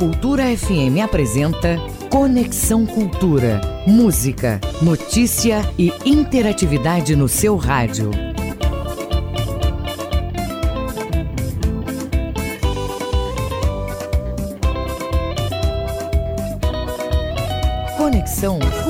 Cultura FM apresenta Conexão Cultura. Música, notícia e interatividade no seu rádio. Conexão Cultura.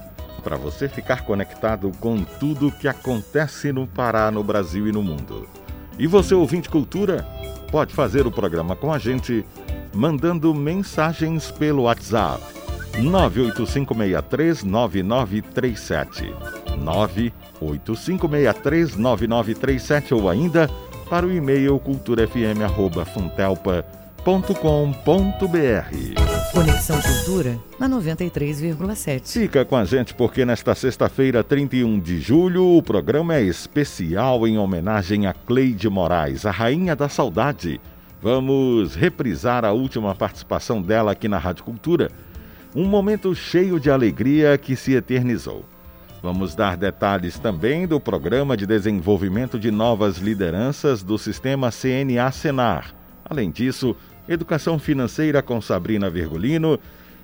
para você ficar conectado com tudo que acontece no Pará, no Brasil e no mundo. E você, ouvinte cultura, pode fazer o programa com a gente mandando mensagens pelo WhatsApp 985639937 985639937 ou ainda para o e-mail culturafm@funtelpa.com.br. Conexão Cultura na 93,7. Fica com a gente porque nesta sexta-feira, 31 de julho, o programa é especial em homenagem a Cleide Moraes, a rainha da saudade. Vamos reprisar a última participação dela aqui na Rádio Cultura. Um momento cheio de alegria que se eternizou. Vamos dar detalhes também do programa de desenvolvimento de novas lideranças do sistema CNA Senar. Além disso, Educação Financeira com Sabrina Virgulino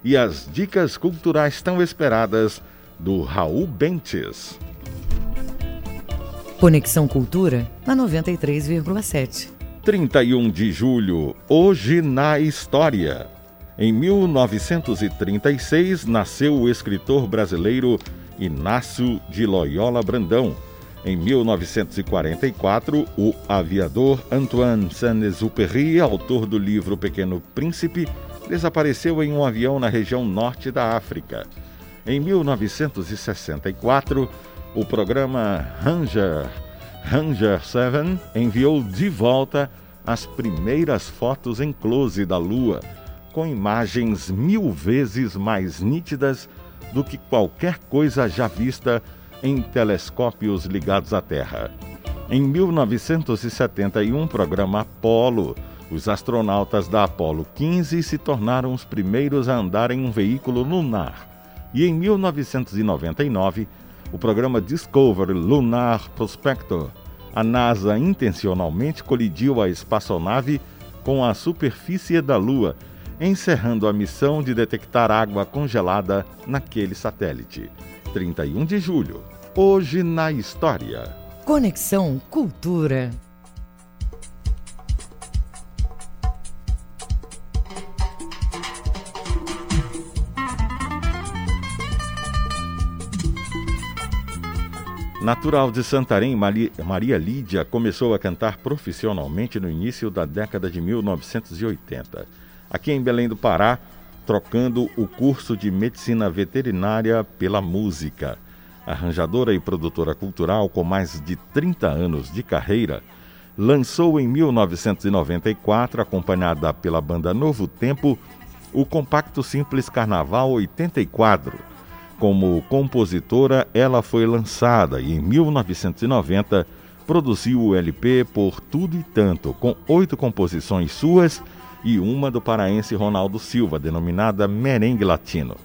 e as dicas culturais tão esperadas do Raul Bentes. Conexão Cultura na 93,7. 31 de julho, hoje na história. Em 1936 nasceu o escritor brasileiro Inácio de Loyola Brandão em 1944, o aviador Antoine Saint-Exupéry, autor do livro Pequeno Príncipe, desapareceu em um avião na região norte da África. Em 1964, o programa Ranger, Ranger 7 enviou de volta as primeiras fotos em close da Lua, com imagens mil vezes mais nítidas do que qualquer coisa já vista em telescópios ligados à Terra. Em 1971, programa Apollo, os astronautas da Apollo 15 se tornaram os primeiros a andar em um veículo lunar. E em 1999, o programa Discovery Lunar Prospector, a NASA intencionalmente colidiu a espaçonave com a superfície da Lua, encerrando a missão de detectar água congelada naquele satélite. 31 de julho. Hoje na história. Conexão Cultura. Natural de Santarém, Maria Lídia começou a cantar profissionalmente no início da década de 1980. Aqui em Belém do Pará, trocando o curso de medicina veterinária pela música. Arranjadora e produtora cultural com mais de 30 anos de carreira, lançou em 1994, acompanhada pela banda Novo Tempo, o compacto simples Carnaval 84. Como compositora, ela foi lançada e em 1990 produziu o LP Por Tudo e Tanto, com oito composições suas e uma do paraense Ronaldo Silva, denominada Merengue Latino,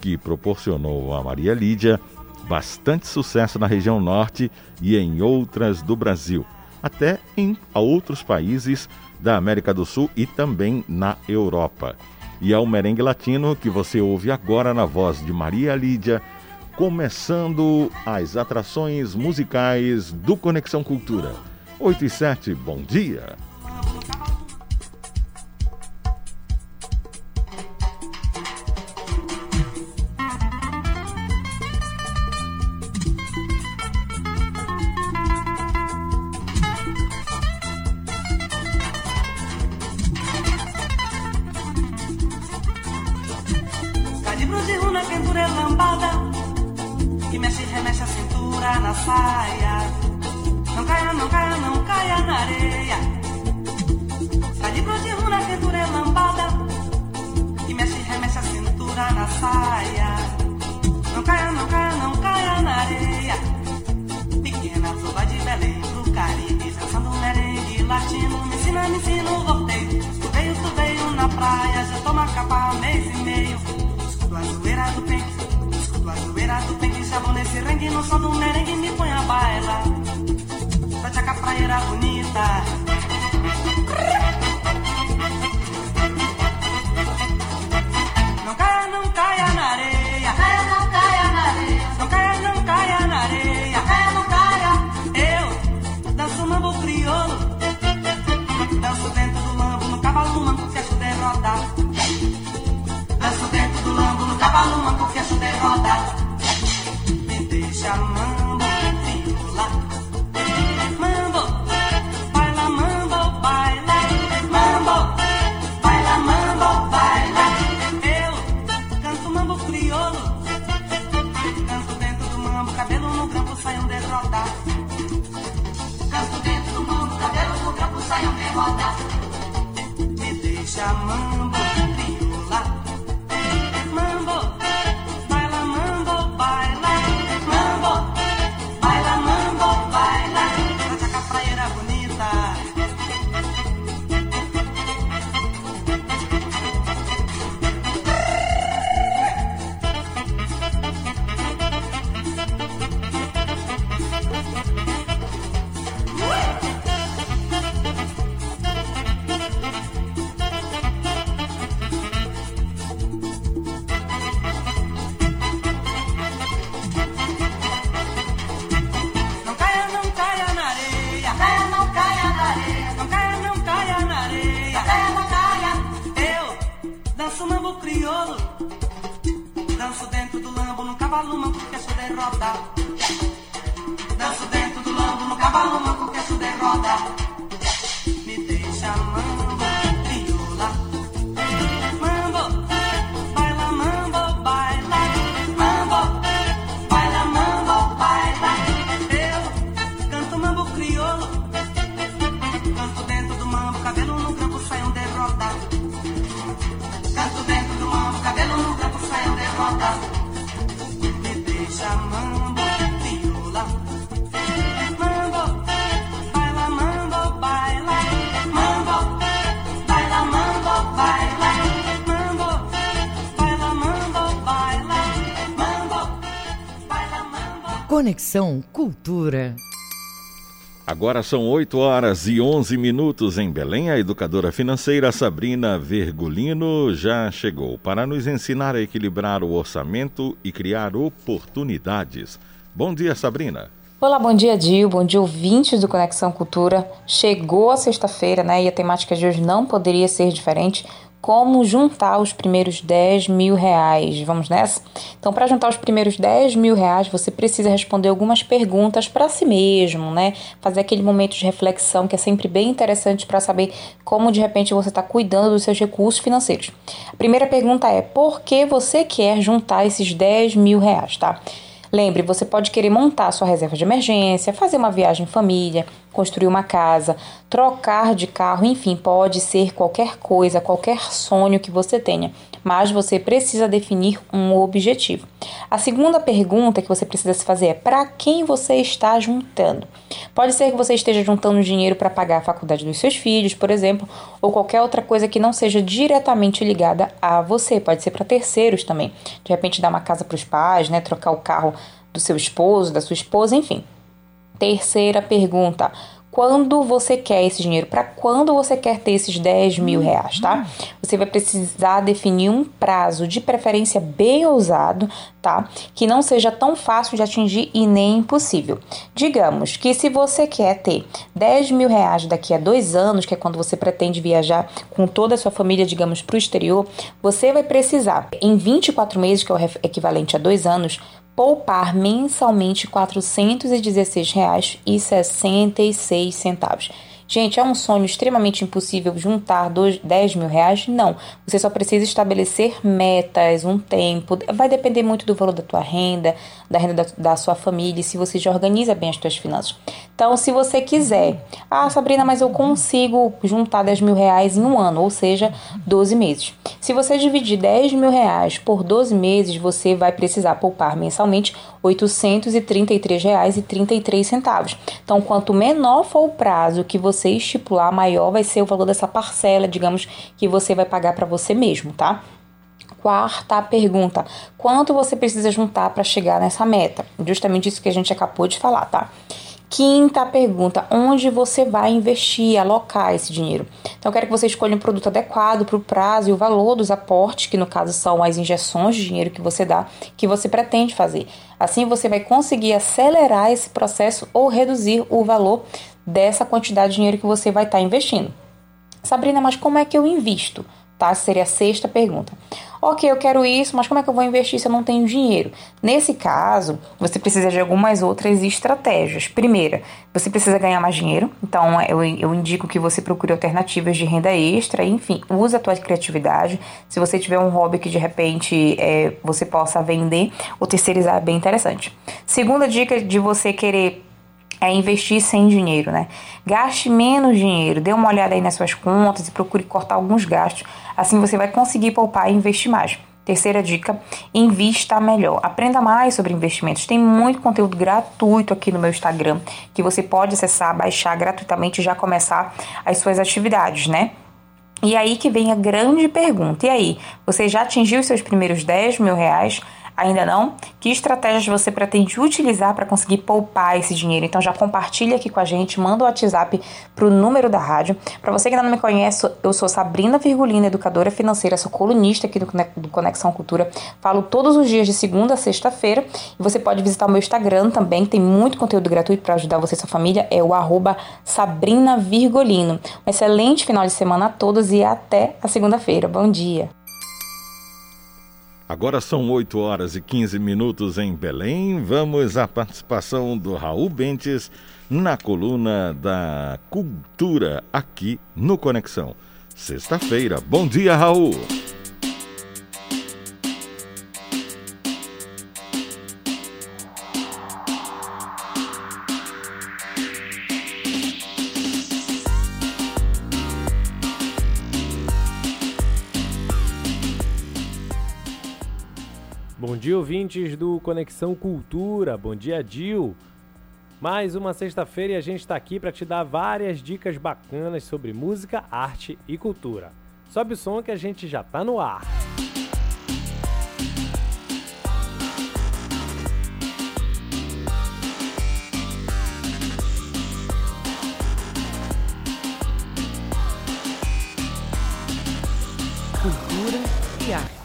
que proporcionou a Maria Lídia bastante sucesso na região norte e em outras do Brasil, até em outros países da América do Sul e também na Europa. E é o merengue latino que você ouve agora na voz de Maria Lídia, começando as atrações musicais do Conexão Cultura. 8 e 7, bom dia! saia. Não caia, não caia, não caia na areia. Sai de bronze rum a cintura é lambada. E mexe, remexe a cintura na saia. Não caia, não caia, não caia na areia. Pequena flor de Belém pro Caribe, dançando merengue latino. Me ensina, me ensina, voltei. Tu veio, tu veio na praia, já toma capa há mês e meio. Escuto a zoeira do peito, escuto a zoeira do peito. Chamou nesse rengue, no som do merengue, me põe a baila. Pra praia bonita. Chama. Conexão Cultura. Agora são 8 horas e 11 minutos em Belém. A educadora financeira Sabrina Vergulino já chegou para nos ensinar a equilibrar o orçamento e criar oportunidades. Bom dia, Sabrina. Olá, bom dia, Dio. Bom dia, ouvintes do Conexão Cultura. Chegou a sexta-feira, né? E a temática de hoje não poderia ser diferente como juntar os primeiros 10 mil reais. Vamos nessa? Então, para juntar os primeiros 10 mil reais, você precisa responder algumas perguntas para si mesmo, né? Fazer aquele momento de reflexão que é sempre bem interessante para saber como de repente você está cuidando dos seus recursos financeiros. A primeira pergunta é: por que você quer juntar esses 10 mil reais, tá? Lembre, você pode querer montar sua reserva de emergência, fazer uma viagem em família, construir uma casa, trocar de carro, enfim, pode ser qualquer coisa, qualquer sonho que você tenha, mas você precisa definir um objetivo. A segunda pergunta que você precisa se fazer é: para quem você está juntando? Pode ser que você esteja juntando dinheiro para pagar a faculdade dos seus filhos, por exemplo, ou qualquer outra coisa que não seja diretamente ligada a você. Pode ser para terceiros também. De repente, dar uma casa para os pais, né? Trocar o carro do seu esposo, da sua esposa, enfim. Terceira pergunta: quando você quer esse dinheiro, para quando você quer ter esses 10 mil reais, tá? Você vai precisar definir um prazo, de preferência bem ousado, tá? Que não seja tão fácil de atingir e nem impossível. Digamos que se você quer ter 10 mil reais daqui a dois anos, que é quando você pretende viajar com toda a sua família, digamos, para o exterior, você vai precisar, em 24 meses, que é o equivalente a dois anos, poupar mensalmente R$ 416,66. Gente, é um sonho extremamente impossível juntar dois, 10 mil reais? Não. Você só precisa estabelecer metas, um tempo. Vai depender muito do valor da tua renda, da renda da, da sua família, se você já organiza bem as tuas finanças. Então, se você quiser, ah, Sabrina, mas eu consigo juntar 10 mil reais em um ano, ou seja, 12 meses. Se você dividir 10 mil reais por 12 meses, você vai precisar poupar mensalmente R$ 833,33. Então, quanto menor for o prazo que você estipular, maior vai ser o valor dessa parcela, digamos, que você vai pagar para você mesmo, tá? Quarta pergunta: quanto você precisa juntar para chegar nessa meta? Justamente isso que a gente acabou de falar, tá? Quinta pergunta: onde você vai investir, alocar esse dinheiro? Então, eu quero que você escolha um produto adequado para o prazo e o valor dos aportes, que no caso são as injeções de dinheiro que você dá, que você pretende fazer. Assim, você vai conseguir acelerar esse processo ou reduzir o valor dessa quantidade de dinheiro que você vai estar tá investindo. Sabrina, mas como é que eu invisto? Tá? Seria a sexta pergunta. Ok, eu quero isso, mas como é que eu vou investir se eu não tenho dinheiro? Nesse caso, você precisa de algumas outras estratégias. Primeira, você precisa ganhar mais dinheiro, então eu, eu indico que você procure alternativas de renda extra, enfim, use a tua criatividade. Se você tiver um hobby que de repente é, você possa vender ou terceirizar, é bem interessante. Segunda dica de você querer é investir sem dinheiro, né? Gaste menos dinheiro, dê uma olhada aí nas suas contas e procure cortar alguns gastos. Assim você vai conseguir poupar e investir mais. Terceira dica: invista melhor. Aprenda mais sobre investimentos. Tem muito conteúdo gratuito aqui no meu Instagram que você pode acessar, baixar gratuitamente e já começar as suas atividades, né? E aí que vem a grande pergunta: e aí, você já atingiu os seus primeiros 10 mil reais? Ainda não? Que estratégias você pretende utilizar para conseguir poupar esse dinheiro? Então já compartilha aqui com a gente, manda o WhatsApp para o número da rádio. Para você que ainda não me conhece, eu sou Sabrina Virgulina, educadora financeira, sou colunista aqui do Conexão Cultura. Falo todos os dias de segunda a sexta-feira. E você pode visitar o meu Instagram também, tem muito conteúdo gratuito para ajudar você e sua família. É o arroba Sabrina Virgolino. Um excelente final de semana a todos e até a segunda-feira. Bom dia! Agora são 8 horas e 15 minutos em Belém. Vamos à participação do Raul Bentes na coluna da Cultura aqui no Conexão. Sexta-feira. Bom dia, Raul. Dia, ouvintes do Conexão Cultura. Bom dia, Dil. Mais uma sexta-feira e a gente está aqui para te dar várias dicas bacanas sobre música, arte e cultura. Sobe o som que a gente já está no ar. Cultura e arte.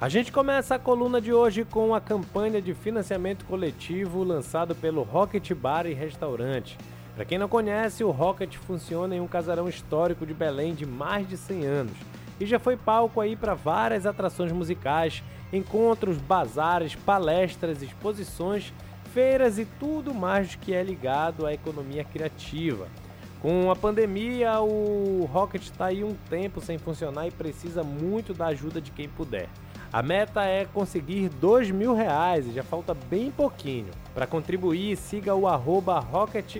A gente começa a coluna de hoje com a campanha de financiamento coletivo lançado pelo Rocket Bar e Restaurante. Para quem não conhece, o Rocket funciona em um casarão histórico de Belém de mais de 100 anos e já foi palco aí para várias atrações musicais, encontros, bazares, palestras, exposições, feiras e tudo mais que é ligado à economia criativa. Com a pandemia, o Rocket está aí um tempo sem funcionar e precisa muito da ajuda de quem puder. A meta é conseguir dois mil reais e já falta bem pouquinho. Para contribuir, siga o arroba rocket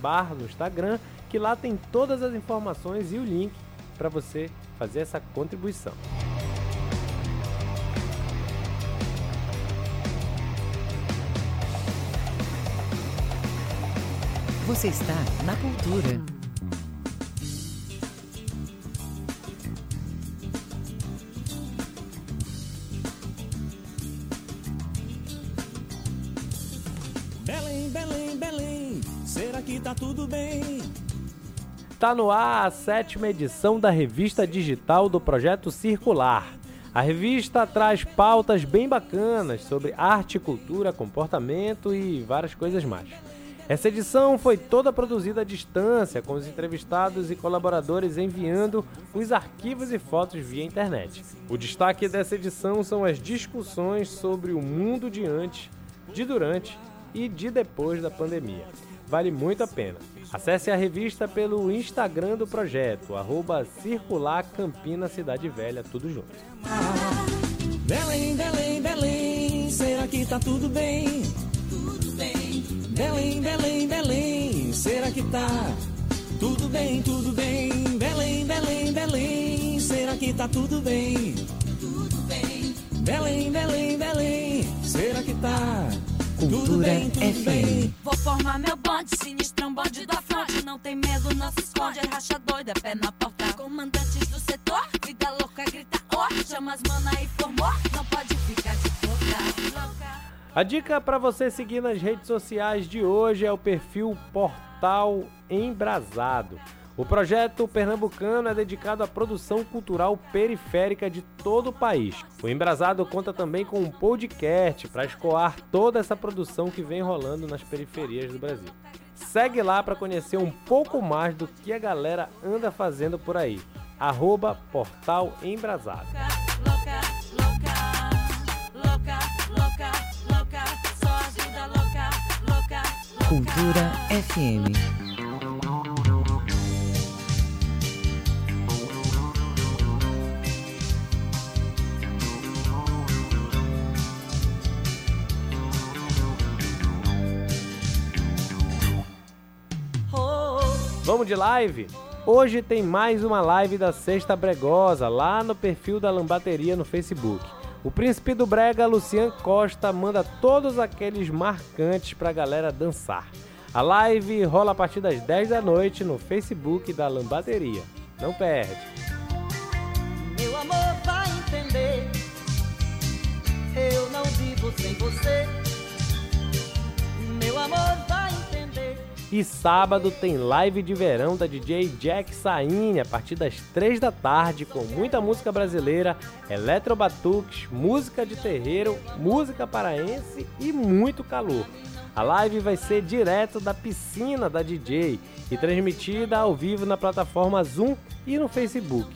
bar no Instagram, que lá tem todas as informações e o link para você fazer essa contribuição. Você está na cultura. Tá tudo bem. Tá no ar a sétima edição da revista digital do Projeto Circular. A revista traz pautas bem bacanas sobre arte, cultura, comportamento e várias coisas mais. Essa edição foi toda produzida à distância, com os entrevistados e colaboradores enviando os arquivos e fotos via internet. O destaque dessa edição são as discussões sobre o mundo de antes, de durante e de depois da pandemia. Vale muito a pena. Acesse a revista pelo Instagram do projeto, arroba Circular Campina Cidade Velha, tudo junto. Belém, Belém, Belém, será que tá tudo bem? Belém, Belém, Belém, será que tá tudo bem, tudo bem? Belém, Belém, Belém, será que tá tudo bem? Tudo bem. Belém, Belém, Belém, será que tá tudo Cultura bem, tudo FM. bem? Vou formar meu bonde, sinistrão bonde da fronte. Não tem medo, não se esconde, é racha doida, pé na porta. Comandantes do setor, vida louca, grita ó. Chama as mana e formou, não pode ficar de boca. Louca. A dica para você seguir nas redes sociais de hoje é o perfil Portal Embrasado. O projeto pernambucano é dedicado à produção cultural periférica de todo o país. O Embrasado conta também com um podcast para escoar toda essa produção que vem rolando nas periferias do Brasil. Segue lá para conhecer um pouco mais do que a galera anda fazendo por aí. Arroba Portal Embrasado. Louca, louca, Vamos de live? Hoje tem mais uma live da Sexta Bregosa lá no perfil da Lambateria no Facebook. O príncipe do Brega, Lucian Costa, manda todos aqueles marcantes pra galera dançar. A live rola a partir das 10 da noite no Facebook da Lambateria. Não perde. Meu amor vai entender. Eu não vivo sem você. Meu amor vai. E sábado tem live de verão da DJ Jack Saine a partir das 3 da tarde com muita música brasileira, eletrobatuques, música de terreiro, música paraense e muito calor. A live vai ser direto da piscina da DJ e transmitida ao vivo na plataforma Zoom e no Facebook.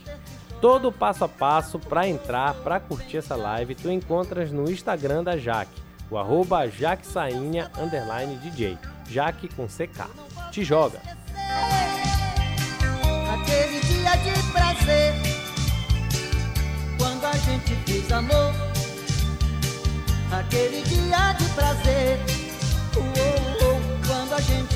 Todo o passo a passo para entrar, para curtir essa live, tu encontras no Instagram da Jaque, o arroba DJ. Jaque com CK. Te joga! Aquele dia de prazer. Quando a gente fez amor. Aquele dia de prazer. Uou, uou, quando a gente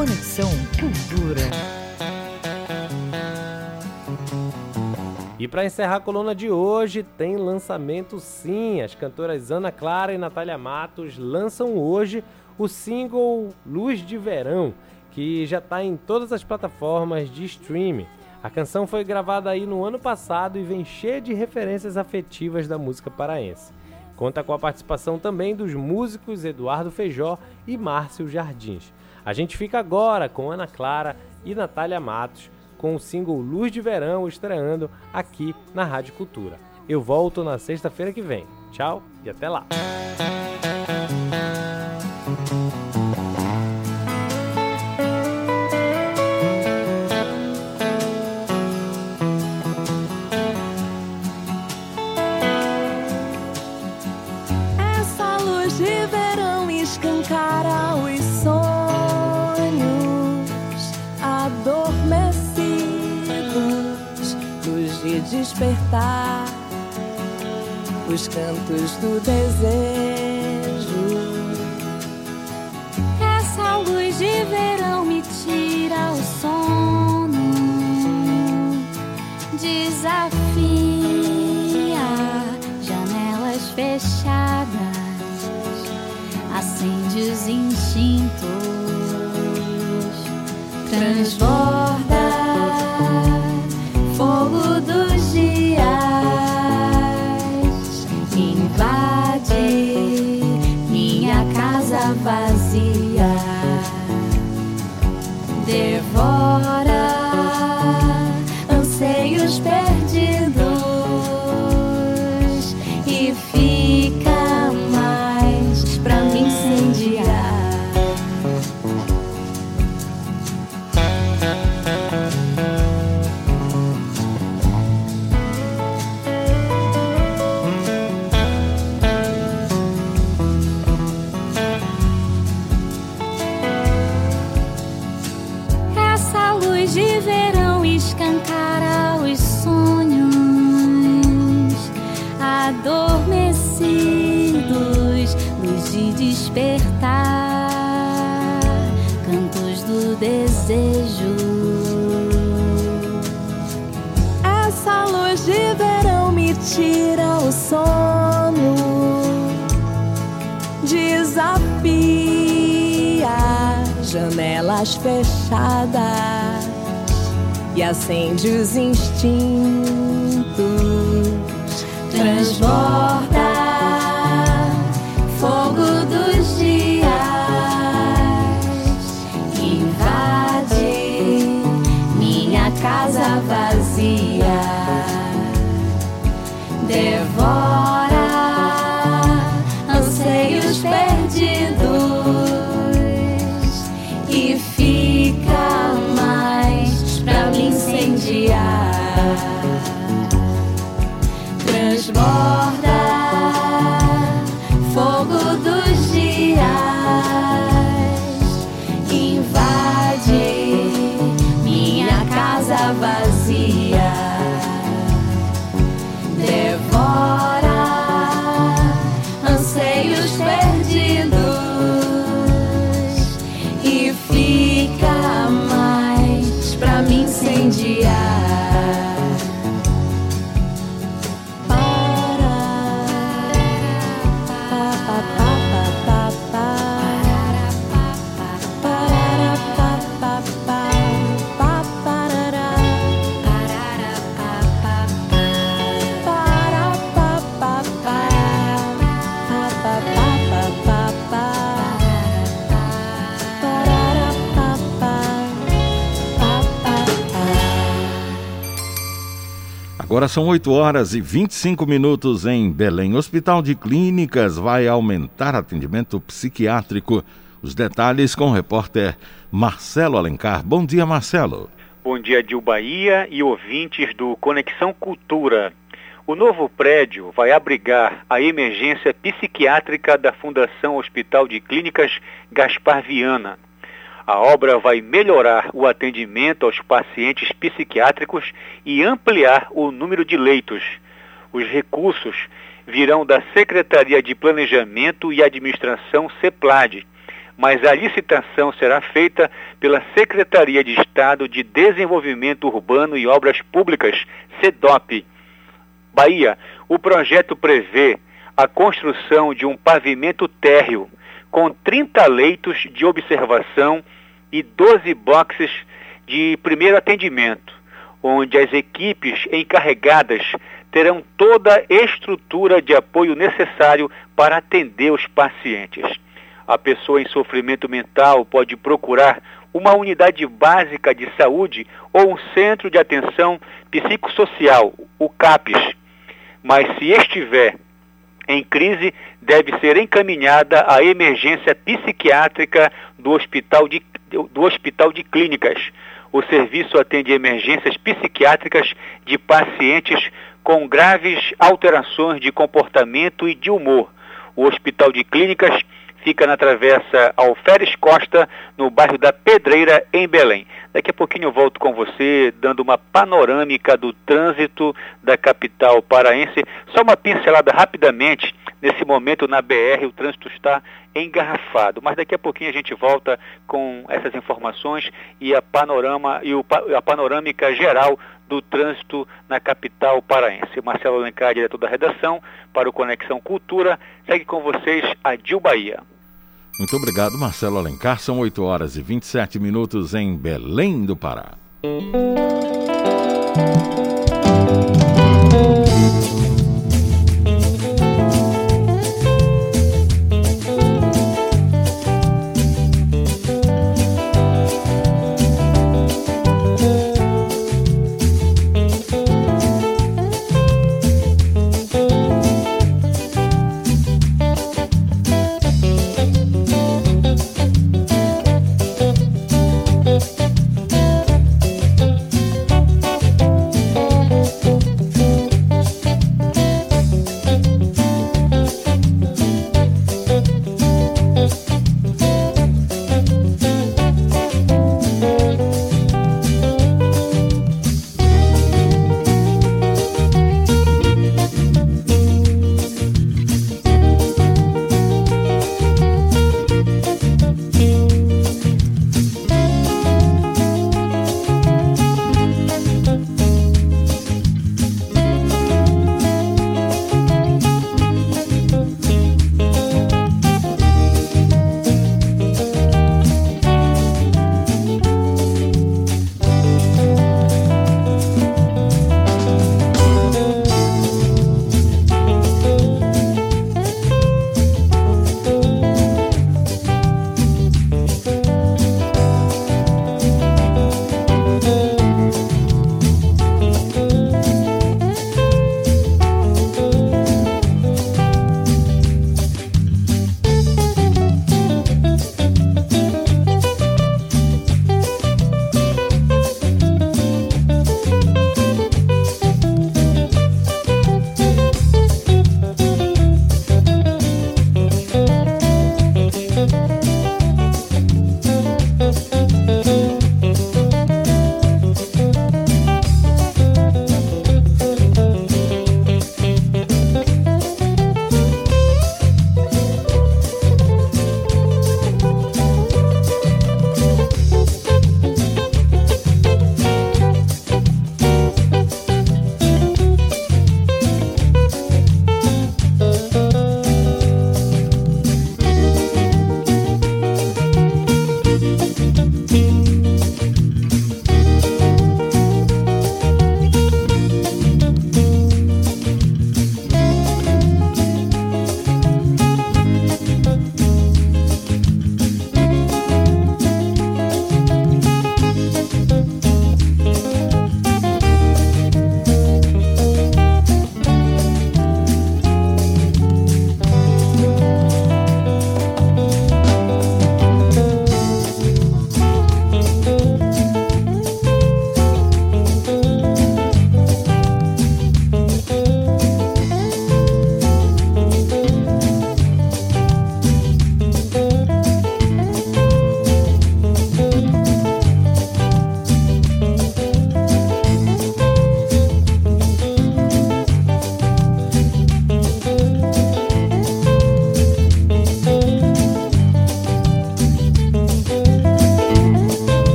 Conexão Cultura. E para encerrar a coluna de hoje, tem lançamento sim. As cantoras Ana Clara e Natália Matos lançam hoje o single Luz de Verão, que já está em todas as plataformas de streaming. A canção foi gravada aí no ano passado e vem cheia de referências afetivas da música paraense. Conta com a participação também dos músicos Eduardo Feijó e Márcio Jardins. A gente fica agora com Ana Clara e Natália Matos com o single Luz de Verão estreando aqui na Rádio Cultura. Eu volto na sexta-feira que vem. Tchau e até lá. Os cantos do desejo. Essa luz de verão me tira o sono, desafia janelas fechadas, acende os instintos, transborda janelas fechadas e acende os instintos. Transborda Agora são 8 horas e 25 minutos em Belém. Hospital de Clínicas vai aumentar atendimento psiquiátrico. Os detalhes com o repórter Marcelo Alencar. Bom dia, Marcelo. Bom dia, Dil Bahia e ouvintes do Conexão Cultura. O novo prédio vai abrigar a emergência psiquiátrica da Fundação Hospital de Clínicas Gaspar Viana. A obra vai melhorar o atendimento aos pacientes psiquiátricos e ampliar o número de leitos. Os recursos virão da Secretaria de Planejamento e Administração CEPLAD, mas a licitação será feita pela Secretaria de Estado de Desenvolvimento Urbano e Obras Públicas, SEDOP. Bahia, o projeto prevê a construção de um pavimento térreo com 30 leitos de observação e 12 boxes de primeiro atendimento, onde as equipes encarregadas terão toda a estrutura de apoio necessário para atender os pacientes. A pessoa em sofrimento mental pode procurar uma unidade básica de saúde ou um centro de atenção psicossocial, o CAPES. Mas se estiver em crise, deve ser encaminhada à emergência psiquiátrica do Hospital de, do hospital de Clínicas. O serviço atende emergências psiquiátricas de pacientes com graves alterações de comportamento e de humor. O Hospital de Clínicas fica na travessa Alferes Costa, no bairro da Pedreira, em Belém. Daqui a pouquinho eu volto com você, dando uma panorâmica do trânsito da capital paraense. Só uma pincelada rapidamente. Nesse momento na BR o trânsito está engarrafado, mas daqui a pouquinho a gente volta com essas informações e a panorama e a panorâmica geral do trânsito na capital paraense. Marcelo Alencar, diretor da redação, para o Conexão Cultura. Segue com vocês a Dil Bahia. Muito obrigado, Marcelo Alencar. São 8 horas e 27 minutos em Belém do Pará.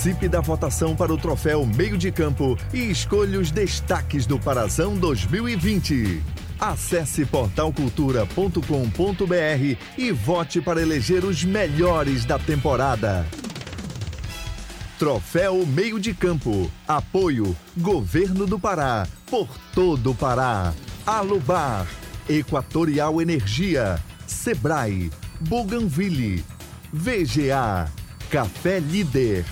Participe da votação para o troféu Meio de Campo e escolha os destaques do Parazão 2020. Acesse portalcultura.com.br e vote para eleger os melhores da temporada. Troféu Meio de Campo. Apoio Governo do Pará. Por todo o Pará. Alubar. Equatorial Energia. Sebrae. Bougainville. VGA. Café Líder.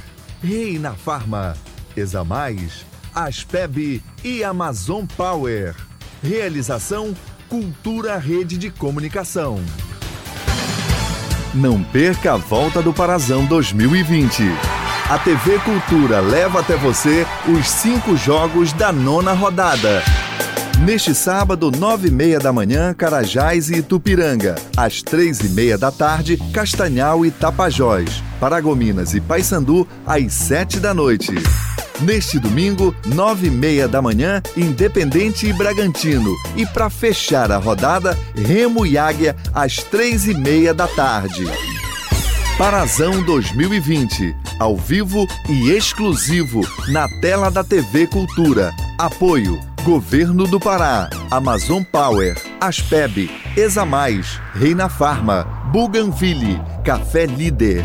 Reina Farma. Examais. Aspeb e Amazon Power. Realização Cultura Rede de Comunicação. Não perca a volta do Parazão 2020. A TV Cultura leva até você os cinco jogos da nona rodada. Neste sábado, nove e meia da manhã, Carajás e Itupiranga. Às três e meia da tarde, Castanhal e Tapajós. Paragominas e Paysandu, às sete da noite. Neste domingo, nove e meia da manhã, Independente e Bragantino. E para fechar a rodada, Remo e Águia, às três e meia da tarde. Parazão 2020, ao vivo e exclusivo na tela da TV Cultura. Apoio Governo do Pará, Amazon Power, Aspeb, Examais, Reina Farma, Bougainville, Café Líder,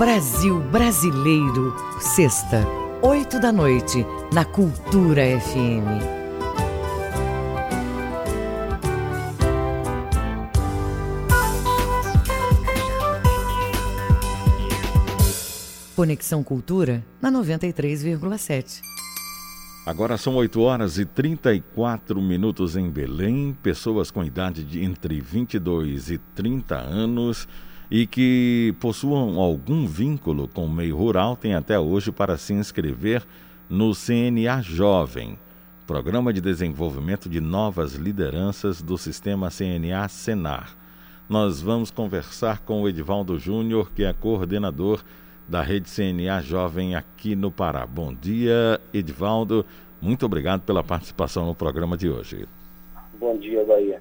Brasil Brasileiro, sexta, oito da noite, na Cultura FM. Conexão Cultura na 93,7. Agora são 8 horas e 34 minutos em Belém. Pessoas com idade de entre 22 e 30 anos e que possuam algum vínculo com o meio rural têm até hoje para se inscrever no CNA Jovem, Programa de Desenvolvimento de Novas Lideranças do Sistema CNA Senar. Nós vamos conversar com o Edivaldo Júnior, que é coordenador da Rede CNA Jovem aqui no Pará. Bom dia, Edivaldo. Muito obrigado pela participação no programa de hoje. Bom dia, Bahia.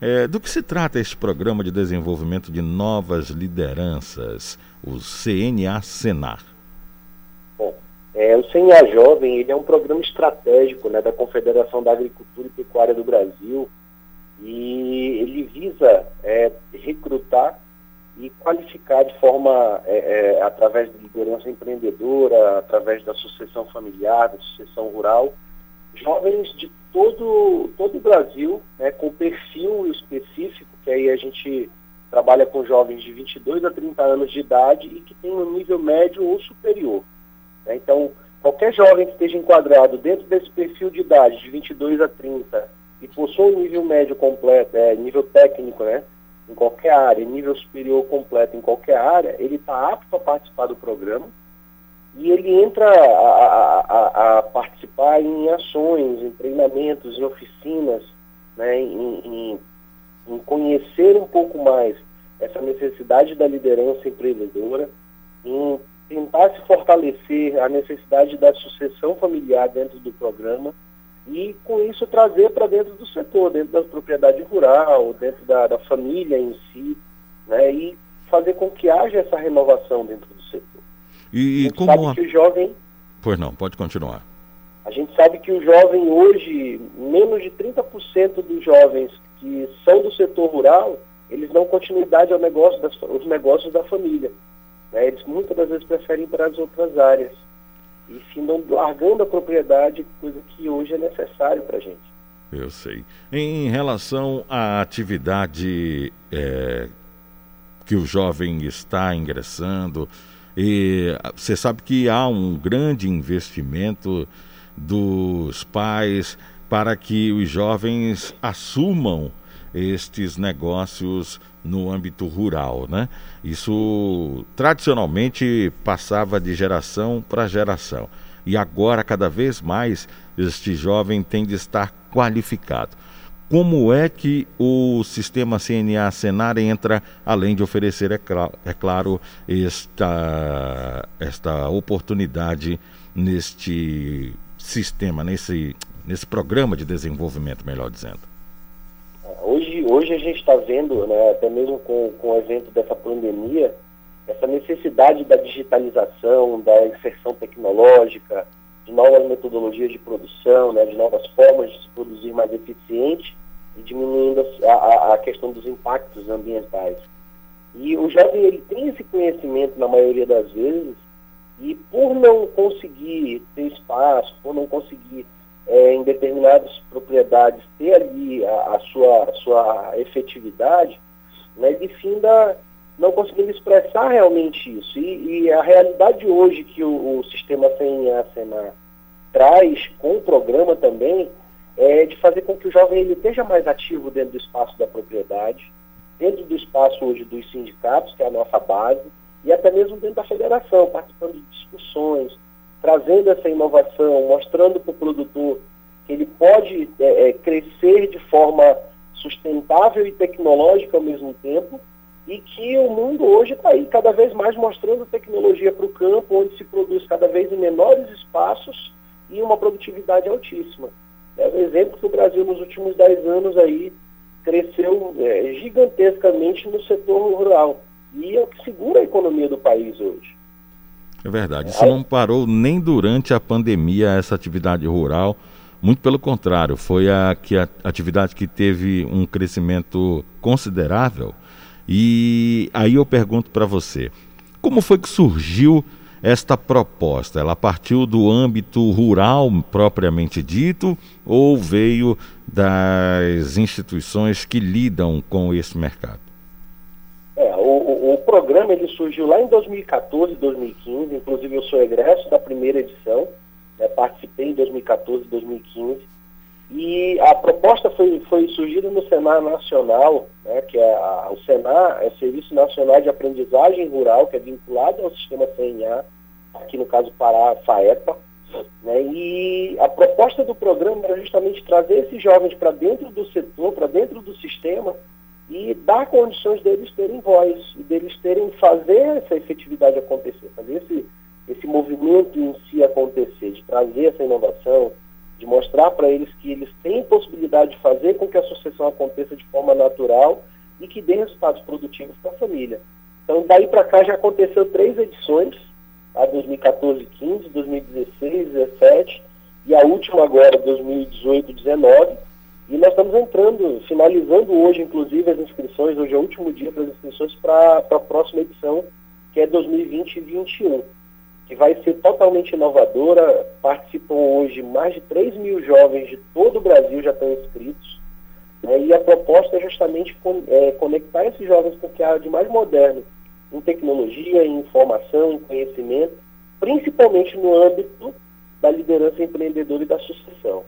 É, do que se trata este programa de desenvolvimento de novas lideranças, o CNA Senar? Bom, é, o CNA Jovem ele é um programa estratégico né, da Confederação da Agricultura e Pecuária do Brasil e ele visa é, recrutar e qualificar de forma, é, é, através da liderança empreendedora, através da sucessão familiar, da sucessão rural, jovens de todo, todo o Brasil, né, com perfil específico, que aí a gente trabalha com jovens de 22 a 30 anos de idade e que tem um nível médio ou superior. Né? Então, qualquer jovem que esteja enquadrado dentro desse perfil de idade, de 22 a 30, e possua um nível médio completo, é, nível técnico, né, em qualquer área, nível superior completo em qualquer área, ele está apto a participar do programa e ele entra a, a, a, participar em ações, em treinamentos, em oficinas, né, em, em, em conhecer um pouco mais essa necessidade da liderança empreendedora, em tentar se fortalecer a necessidade da sucessão familiar dentro do programa e com isso trazer para dentro do setor, dentro da propriedade rural, dentro da, da família em si, né, e fazer com que haja essa renovação dentro do setor. E, e como sabe que o jovem Pois não, pode continuar. A gente sabe que o jovem hoje, menos de 30% dos jovens que são do setor rural, eles dão continuidade ao negócio das, aos negócios da família. Né? Eles muitas das vezes preferem ir para as outras áreas e findam largando a propriedade, coisa que hoje é necessário para a gente. Eu sei. Em relação à atividade é, que o jovem está ingressando, e você sabe que há um grande investimento dos pais para que os jovens assumam estes negócios no âmbito rural, né? Isso tradicionalmente passava de geração para geração e agora cada vez mais este jovem tem de estar qualificado. Como é que o sistema CNA Senar entra, além de oferecer, é, cl é claro, esta, esta oportunidade neste sistema, nesse, nesse programa de desenvolvimento, melhor dizendo? Hoje, hoje a gente está vendo, né, até mesmo com, com o evento dessa pandemia, essa necessidade da digitalização, da inserção tecnológica, de novas metodologias de produção, né, de novas formas de se produzir mais eficiente e diminuindo a, a, questão dos impactos ambientais. E o jovem ele tem esse conhecimento na maioria das vezes e por não conseguir ter espaço, por não conseguir é, em determinadas propriedades ter ali a, a sua, a sua efetividade, né, ele finda não conseguindo expressar realmente isso. E, e a realidade hoje que o, o sistema CNA Senar traz com o programa também é de fazer com que o jovem ele esteja mais ativo dentro do espaço da propriedade, dentro do espaço hoje dos sindicatos, que é a nossa base, e até mesmo dentro da federação, participando de discussões, trazendo essa inovação, mostrando para o produtor que ele pode é, é, crescer de forma sustentável e tecnológica ao mesmo tempo, e que o mundo hoje está aí cada vez mais mostrando tecnologia para o campo, onde se produz cada vez em menores espaços e uma produtividade altíssima. É um exemplo que o Brasil nos últimos 10 anos aí cresceu é, gigantescamente no setor rural e é o que segura a economia do país hoje. É verdade, isso não parou nem durante a pandemia essa atividade rural, muito pelo contrário, foi a, que a atividade que teve um crescimento considerável e aí eu pergunto para você, como foi que surgiu esta proposta? Ela partiu do âmbito rural propriamente dito ou veio das instituições que lidam com esse mercado? É, o, o, programa ele surgiu lá em 2014, 2015, inclusive eu sou egresso da primeira edição, né, participei em 2014, 2015 e a proposta foi, foi surgida no Senar Nacional, né, que é a, o Senar é o Serviço Nacional de Aprendizagem Rural, que é vinculado ao sistema CNA, aqui no caso Pará, FAEPA. Né, e a proposta do programa era justamente trazer esses jovens para dentro do setor, para dentro do sistema, e dar condições deles terem voz, e deles terem, fazer essa efetividade acontecer, fazer esse, esse movimento em si acontecer, de trazer essa inovação, de mostrar para eles que eles têm possibilidade de fazer com que a sucessão aconteça de forma natural e que dê resultados produtivos para a família. Então, daí para cá já aconteceu três edições, a 2014, 15, 2016, 17 e a última agora, 2018, 19. E nós estamos entrando, finalizando hoje, inclusive, as inscrições, hoje é o último dia para as inscrições para a próxima edição, que é 2020 e 2021 que vai ser totalmente inovadora. Participam hoje mais de 3 mil jovens de todo o Brasil já estão inscritos. Né? E a proposta é justamente é, conectar esses jovens com o que há de mais moderno em tecnologia, em informação, em conhecimento, principalmente no âmbito da liderança empreendedora e da sucessão.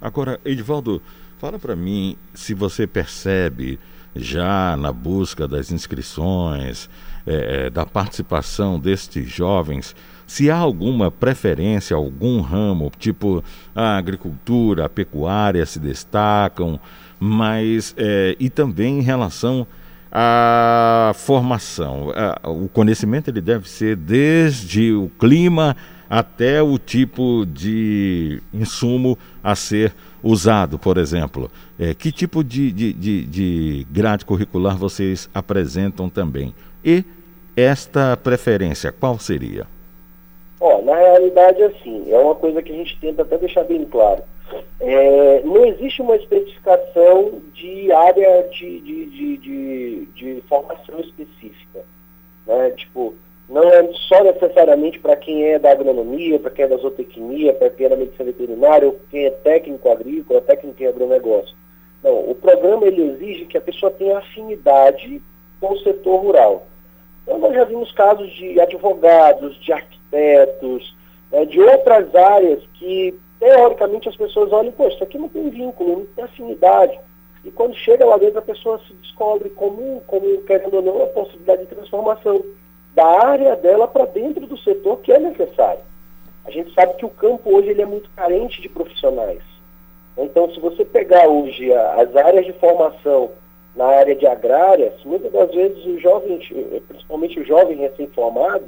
Agora, Edivaldo, fala para mim se você percebe já na busca das inscrições, é, é, da participação destes jovens, se há alguma preferência, algum ramo, tipo a agricultura, a pecuária se destacam, mas é, e também em relação à formação. o conhecimento ele deve ser desde o clima até o tipo de insumo a ser usado, por exemplo. É, que tipo de, de, de, de grade curricular vocês apresentam também? E esta preferência, qual seria? Ó, na realidade, assim, é uma coisa que a gente tenta até deixar bem claro. É, não existe uma especificação de área de, de, de, de, de formação específica. Né? Tipo, não é só necessariamente para quem é da agronomia, para quem é da zootecnia, para quem é da medicina veterinária, ou quem é técnico agrícola, técnico em agronegócio. Não, o programa ele exige que a pessoa tenha afinidade com o setor rural. Então nós já vimos casos de advogados, de arquitetos, né, de outras áreas que, teoricamente, as pessoas olham, poxa, isso aqui não tem vínculo, não tem afinidade. E quando chega lá dentro, a pessoa se descobre como, como querendo ou não, a possibilidade de transformação da área dela para dentro do setor que é necessário. A gente sabe que o campo hoje ele é muito carente de profissionais. Então, se você pegar hoje as áreas de formação na área de agrárias, muitas das vezes o jovem, principalmente o jovem recém-formado,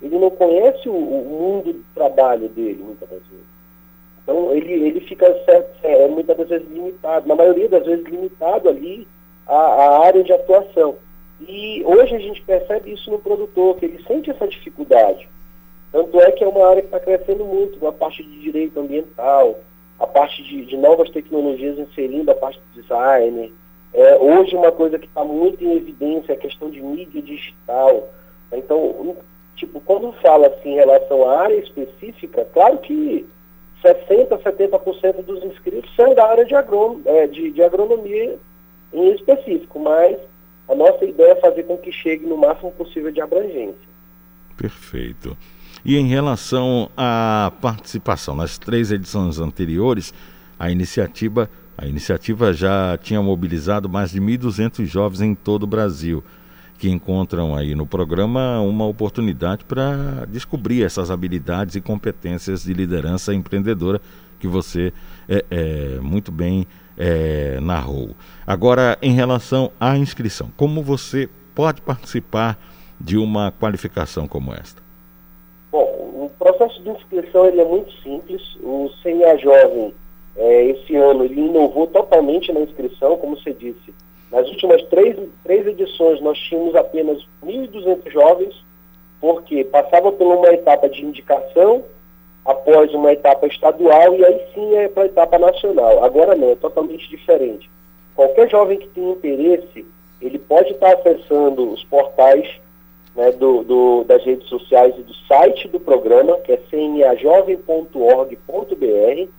ele não conhece o, mundo do trabalho dele, muitas das vezes. Então, ele, ele fica é, muitas das vezes limitado, na maioria das vezes limitado ali à, à área de atuação. E hoje a gente percebe isso no produtor, que ele sente essa dificuldade. Tanto é que é uma área que está crescendo muito, a parte de direito ambiental, a parte de, de novas tecnologias inserindo a parte de designer. É, hoje uma coisa que está muito em evidência é a questão de mídia digital. Então, tipo, quando fala assim em relação à área específica, claro que 60%, 70% dos inscritos são da área de, agron é, de, de agronomia em específico, mas a nossa ideia é fazer com que chegue no máximo possível de abrangência. Perfeito. E em relação à participação, nas três edições anteriores, a iniciativa, a iniciativa já tinha mobilizado mais de 1.200 jovens em todo o Brasil, que encontram aí no programa uma oportunidade para descobrir essas habilidades e competências de liderança empreendedora que você é, é muito bem é, narrou. Agora, em relação à inscrição, como você pode participar de uma qualificação como esta? Bom, o processo de inscrição ele é muito simples. O CNA Jovem, é, esse ano, ele inovou totalmente na inscrição, como você disse. Nas últimas três, três edições, nós tínhamos apenas 1.200 jovens, porque passava por uma etapa de indicação, após uma etapa estadual, e aí sim é para a etapa nacional. Agora não, é totalmente diferente. Qualquer jovem que tenha interesse, ele pode estar acessando os portais né, do, do, das redes sociais e do site do programa, que é cnajovem.org.br,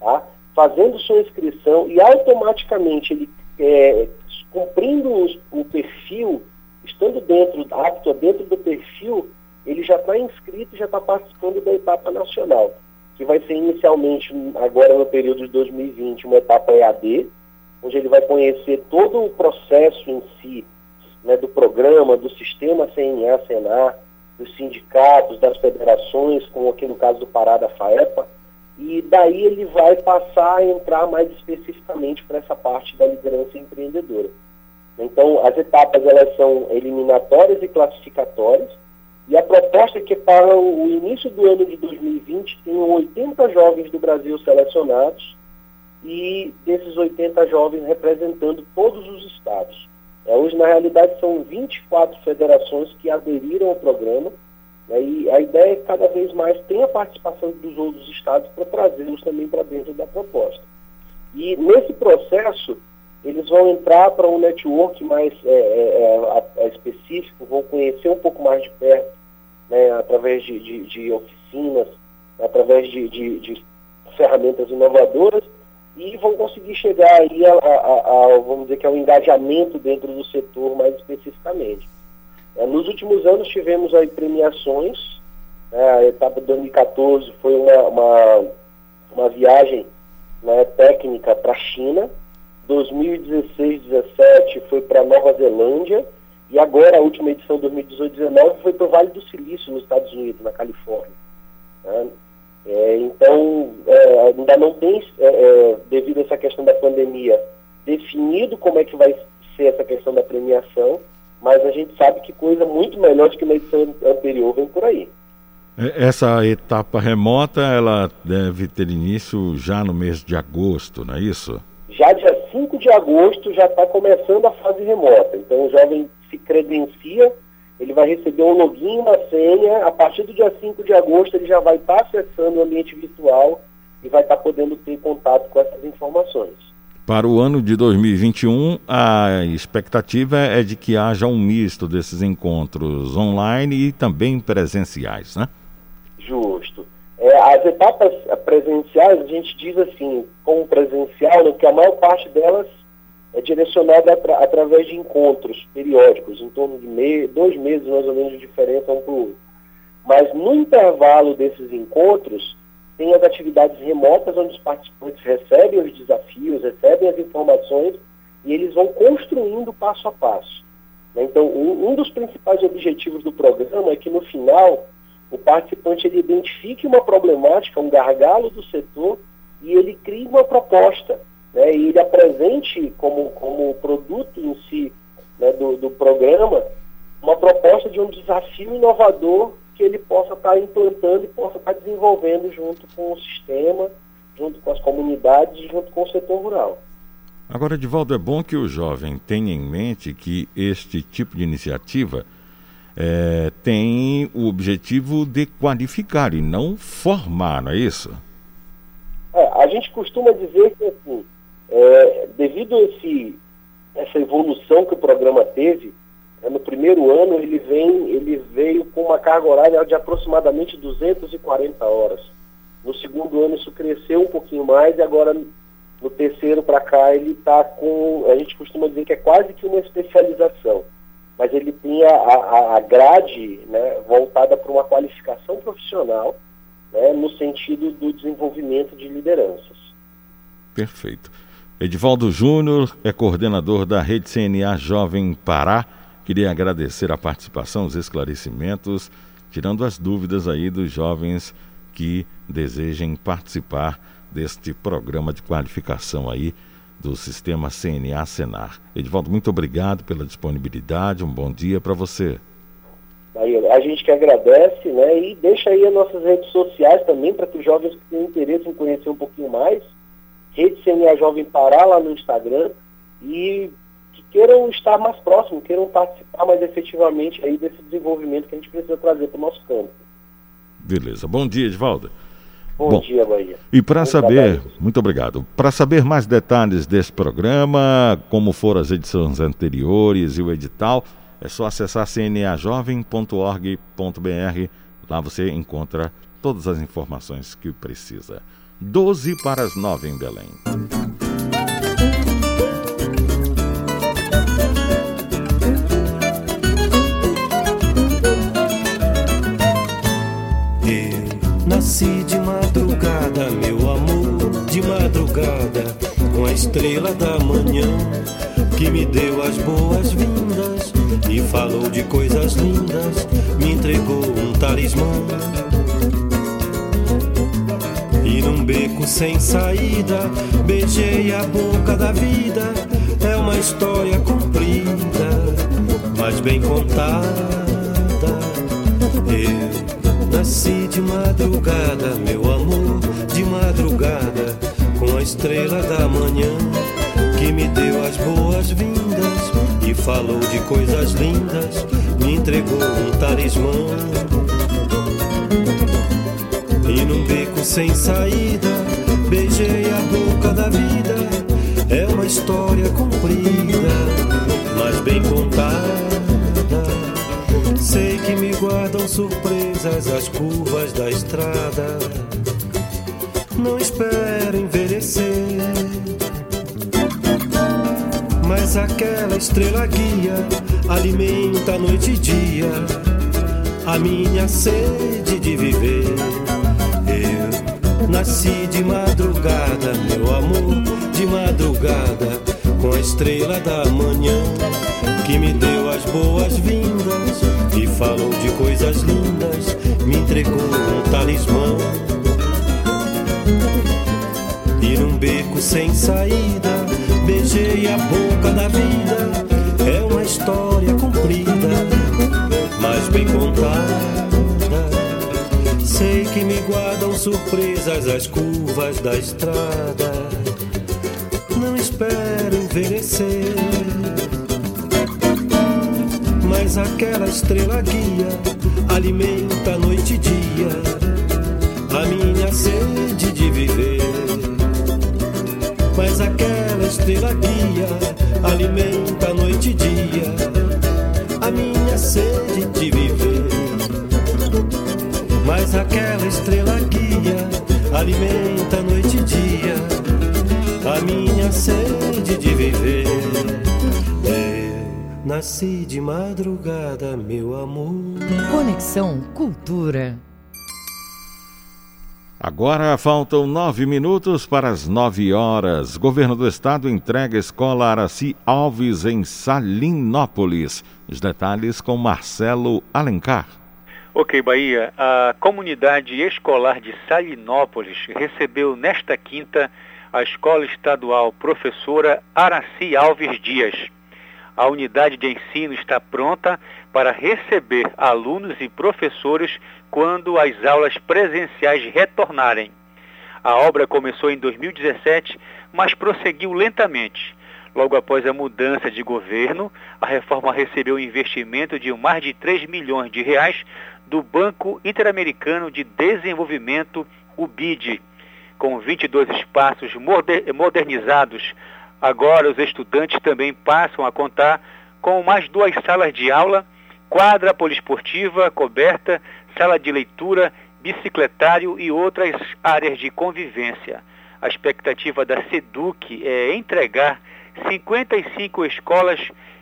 tá? fazendo sua inscrição e automaticamente ele é, cumprindo os, o perfil, estando dentro, apto dentro do perfil, ele já está inscrito e já está participando da etapa nacional, que vai ser inicialmente, agora no período de 2020, uma etapa EAD, onde ele vai conhecer todo o processo em si né, do programa, do sistema CNA, CNA, dos sindicatos, das federações, como aqui no caso do Pará da FAEPA, e daí ele vai passar a entrar mais especificamente para essa parte da liderança empreendedora. Então, as etapas elas são eliminatórias e classificatórias, e a proposta é que para o início do ano de 2020 tenham 80 jovens do Brasil selecionados e desses 80 jovens representando todos os estados. É, hoje, na realidade, são 24 federações que aderiram ao programa né, e a ideia é que cada vez mais tenha participação dos outros estados para trazê-los também para dentro da proposta. E nesse processo, eles vão entrar para um network mais é, é, é, específico, vão conhecer um pouco mais de perto, né, através de, de, de oficinas, através de, de ferramentas inovadoras, e vão conseguir chegar aí a, a, a, vamos dizer que ao é engajamento dentro do setor mais especificamente. É, nos últimos anos tivemos aí premiações, né, a etapa de 2014 foi uma, uma, uma viagem né, técnica para a China, 2016 17 foi para Nova Zelândia, e agora a última edição 2018-19 foi para o Vale do Silício, nos Estados Unidos, na Califórnia. Né? É, então, é, ainda não tem, é, é, devido a essa questão da pandemia, definido como é que vai ser essa questão da premiação, mas a gente sabe que coisa muito melhor do que na edição anterior vem por aí. É, essa etapa remota, ela deve ter início já no mês de agosto, não é isso? Já dia 5 de agosto já está começando a fase remota. Então o jovem se credencia ele vai receber um login, uma senha, a partir do dia 5 de agosto ele já vai estar tá acessando o ambiente virtual e vai estar tá podendo ter contato com essas informações. Para o ano de 2021, a expectativa é de que haja um misto desses encontros online e também presenciais, né? Justo. É, as etapas presenciais, a gente diz assim, como presencial, né, que a maior parte delas é direcionada atra através de encontros periódicos, em torno de me dois meses mais ou menos de diferença um para o outro. Mas no intervalo desses encontros, tem as atividades remotas, onde os participantes recebem os desafios, recebem as informações e eles vão construindo passo a passo. Então, um, um dos principais objetivos do programa é que no final o participante ele identifique uma problemática, um gargalo do setor e ele crie uma proposta, né? e ele apresente como, como produto em si né, do, do programa uma proposta de um desafio inovador que ele possa estar implantando e possa estar desenvolvendo junto com o sistema, junto com as comunidades, junto com o setor rural. Agora, Edivaldo, é bom que o jovem tenha em mente que este tipo de iniciativa é, tem o objetivo de qualificar e não formar, não é isso? É, a gente costuma dizer que, assim, é, devido a esse, essa evolução que o programa teve, é, no primeiro ano ele, vem, ele veio com uma carga horária de aproximadamente 240 horas. No segundo ano isso cresceu um pouquinho mais e agora no terceiro para cá ele está com, a gente costuma dizer que é quase que uma especialização, mas ele tem a, a, a grade né, voltada para uma qualificação profissional né, no sentido do desenvolvimento de lideranças. Perfeito. Edivaldo Júnior é coordenador da Rede CNA Jovem Pará. Queria agradecer a participação, os esclarecimentos, tirando as dúvidas aí dos jovens que desejem participar deste programa de qualificação aí do sistema CNA Senar. Edivaldo, muito obrigado pela disponibilidade, um bom dia para você. Aí, a gente que agradece, né, e deixa aí as nossas redes sociais também para que os jovens que têm interesse em conhecer um pouquinho mais, Rede CNA Jovem Pará lá no Instagram e queiram estar mais próximos, queiram participar mais efetivamente aí desse desenvolvimento que a gente precisa trazer para o nosso campo. Beleza. Bom dia, Edvaldo. Bom, Bom dia, Bahia. E para saber, trabalho. muito obrigado. Para saber mais detalhes desse programa, como foram as edições anteriores e o edital, é só acessar cnajovem.org.br. Lá você encontra todas as informações que precisa. 12 para as 9 em Belém. Nasci de de madrugada, com a estrela da manhã que me deu as boas-vindas e falou de coisas lindas, me entregou um talismã. E num beco sem saída, beijei a boca da vida. É uma história comprida, mas bem contada. Eu Nasci de madrugada, meu amor, de madrugada, com a estrela da manhã que me deu as boas-vindas e falou de coisas lindas, me entregou um talismã. E num beco sem saída, beijei a boca da vida. É uma história comprida, mas bem contada. Sei que me guardam surpresas as curvas da estrada. Não espero envelhecer. Mas aquela estrela guia alimenta noite e dia a minha sede de viver. Eu nasci de madrugada, meu amor, de madrugada, com a estrela da manhã que me deu as boas-vindas e falou de coisas lindas, me entregou um talismã. E num beco sem saída, beijei a boca da vida. É uma história comprida, mas bem contada. Sei que me guardam surpresas as curvas da estrada. Não espero envelhecer mas aquela estrela guia alimenta noite e dia a minha sede de viver. Mas aquela estrela guia alimenta noite e dia a minha sede de viver. Mas aquela estrela guia alimenta noite e dia a minha sede de viver. Nasci de madrugada, meu amor. Conexão Cultura. Agora faltam nove minutos para as nove horas. Governo do Estado entrega escola Araci Alves em Salinópolis. Os detalhes com Marcelo Alencar. Ok, Bahia. A comunidade escolar de Salinópolis recebeu nesta quinta a Escola Estadual Professora Araci Alves Dias. A unidade de ensino está pronta para receber alunos e professores quando as aulas presenciais retornarem. A obra começou em 2017, mas prosseguiu lentamente. Logo após a mudança de governo, a reforma recebeu investimento de mais de 3 milhões de reais do Banco Interamericano de Desenvolvimento, o BID. Com 22 espaços modernizados, agora os estudantes também passam a contar com mais duas salas de aula quadra poliesportiva coberta, sala de leitura, bicicletário e outras áreas de convivência. A expectativa da SEDUC é entregar 55 escolas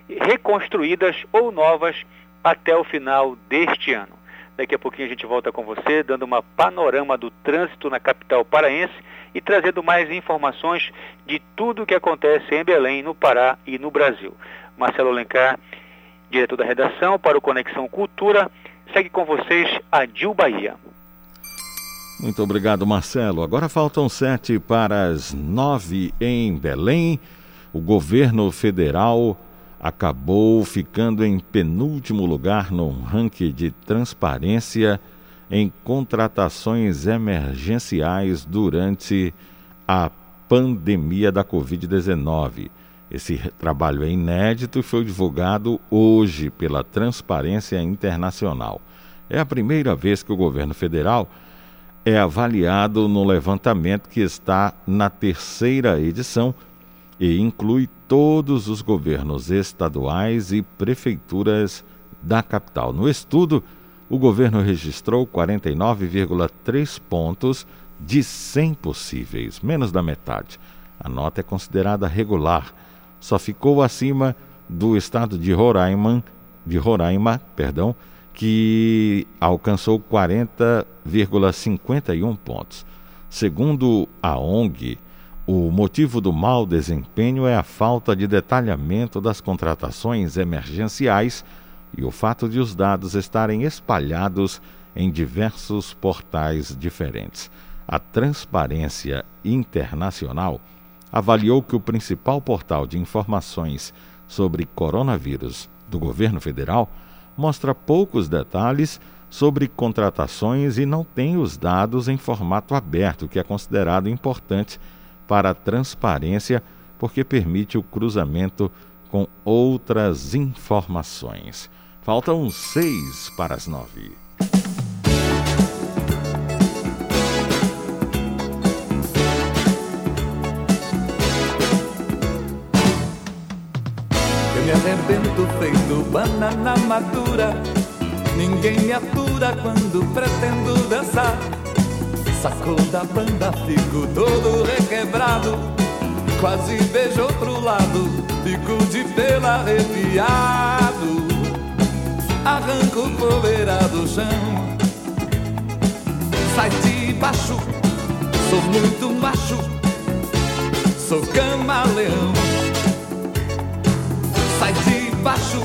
reconstruídas ou novas até o final deste ano. Daqui a pouquinho a gente volta com você, dando uma panorama do trânsito na capital paraense e trazendo mais informações de tudo o que acontece em Belém, no Pará e no Brasil. Marcelo Alencar diretor da redação, para o Conexão Cultura. Segue com vocês a Dil Bahia. Muito obrigado, Marcelo. Agora faltam sete para as nove em Belém. O governo federal acabou ficando em penúltimo lugar no ranking de transparência em contratações emergenciais durante a pandemia da Covid-19. Esse trabalho é inédito e foi divulgado hoje pela Transparência Internacional. É a primeira vez que o governo federal é avaliado no levantamento que está na terceira edição e inclui todos os governos estaduais e prefeituras da capital. No estudo, o governo registrou 49,3 pontos de 100 possíveis, menos da metade. A nota é considerada regular só ficou acima do estado de Roraima, de Roraima, perdão, que alcançou 40,51 pontos. Segundo a ONG, o motivo do mau desempenho é a falta de detalhamento das contratações emergenciais e o fato de os dados estarem espalhados em diversos portais diferentes. A Transparência Internacional avaliou que o principal portal de informações sobre coronavírus do governo federal mostra poucos detalhes sobre contratações e não tem os dados em formato aberto, que é considerado importante para a transparência, porque permite o cruzamento com outras informações. Faltam seis para as nove. Arrebento feito banana madura. Ninguém me atura quando pretendo dançar. Sacou da banda, fico todo requebrado. Quase beijo outro lado, fico de pelo arrepiado. Arranco poeira do chão. Sai de baixo, sou muito macho. Sou camaleão sai de baixo,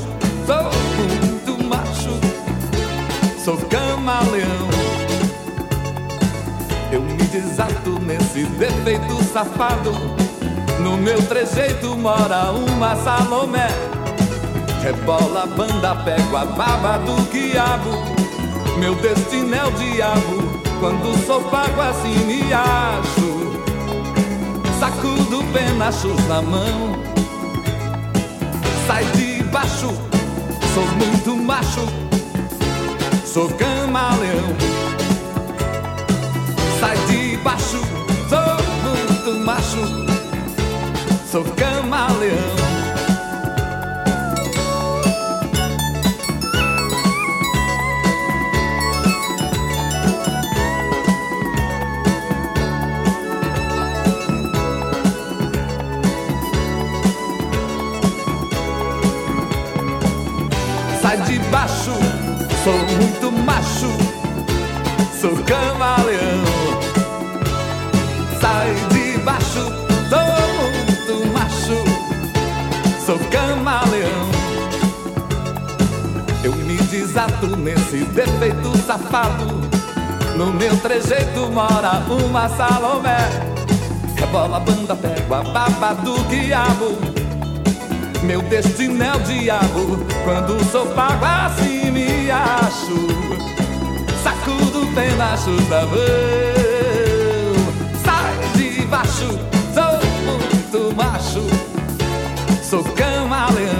sou muito macho, sou camaleão. Eu me desato nesse defeito safado. No meu trejeito mora uma Salomé. Rebola a banda, pego a baba do quiabo. Meu destino é o diabo. Quando sou pago assim me acho. Sacudo penachos na mão sai de baixo. Sou muito macho, sou camaleão. Sai de baixo, sou muito macho, sou camaleão. insensato nesse defeito safado. No meu trejeito mora uma Salomé. Rebola, banda, pégua, baba do guiabo Meu destino é o diabo. Quando sou pago, assim me acho. Sacudo penachos da mão. Sai de baixo, sou muito macho. Sou camaleão.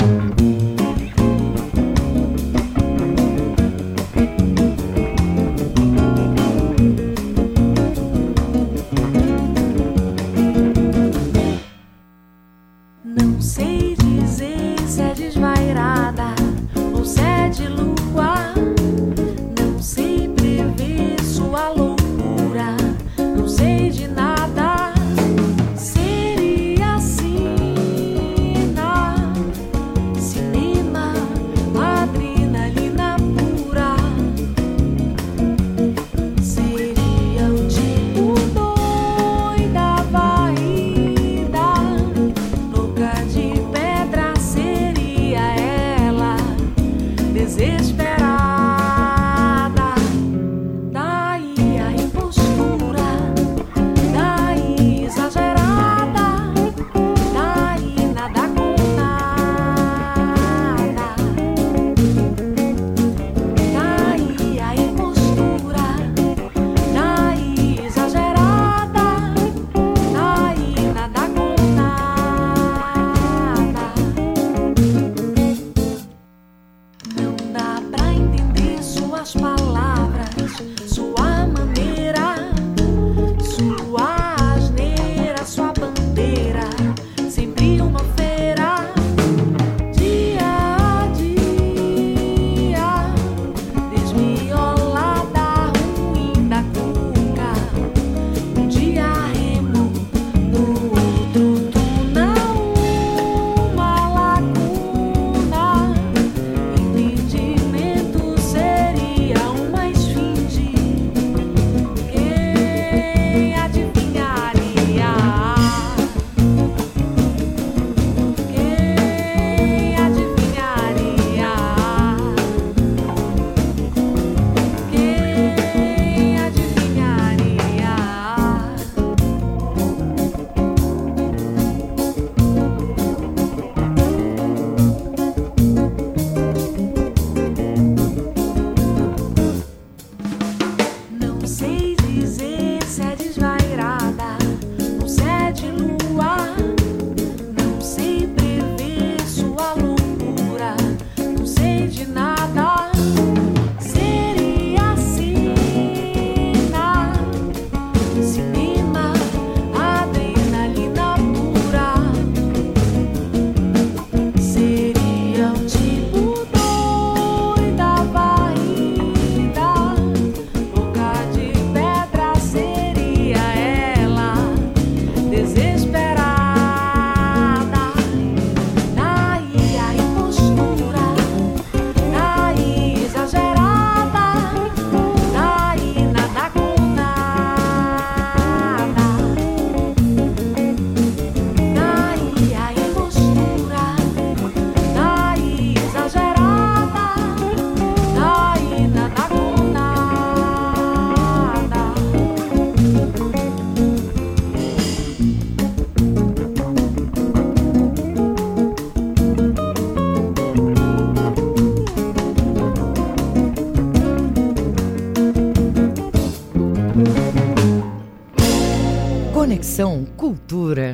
Conexão Cultura.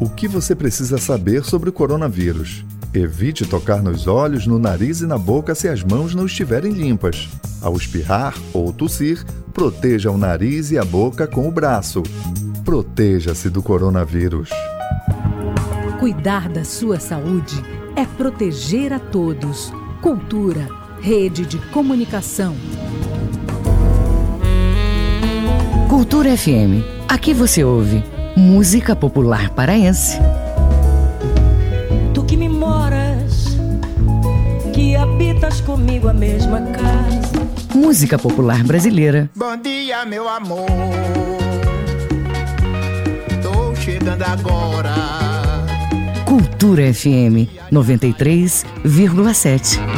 O que você precisa saber sobre o coronavírus? Evite tocar nos olhos, no nariz e na boca se as mãos não estiverem limpas. Ao espirrar ou tossir, proteja o nariz e a boca com o braço. Proteja-se do coronavírus. Cuidar da sua saúde é proteger a todos. Cultura rede de comunicação. Cultura FM. Aqui você ouve música popular paraense. Tu que me moras, que habitas comigo a mesma casa. Música popular brasileira. Bom dia, meu amor. Tô chegando agora. Cultura FM 93,7.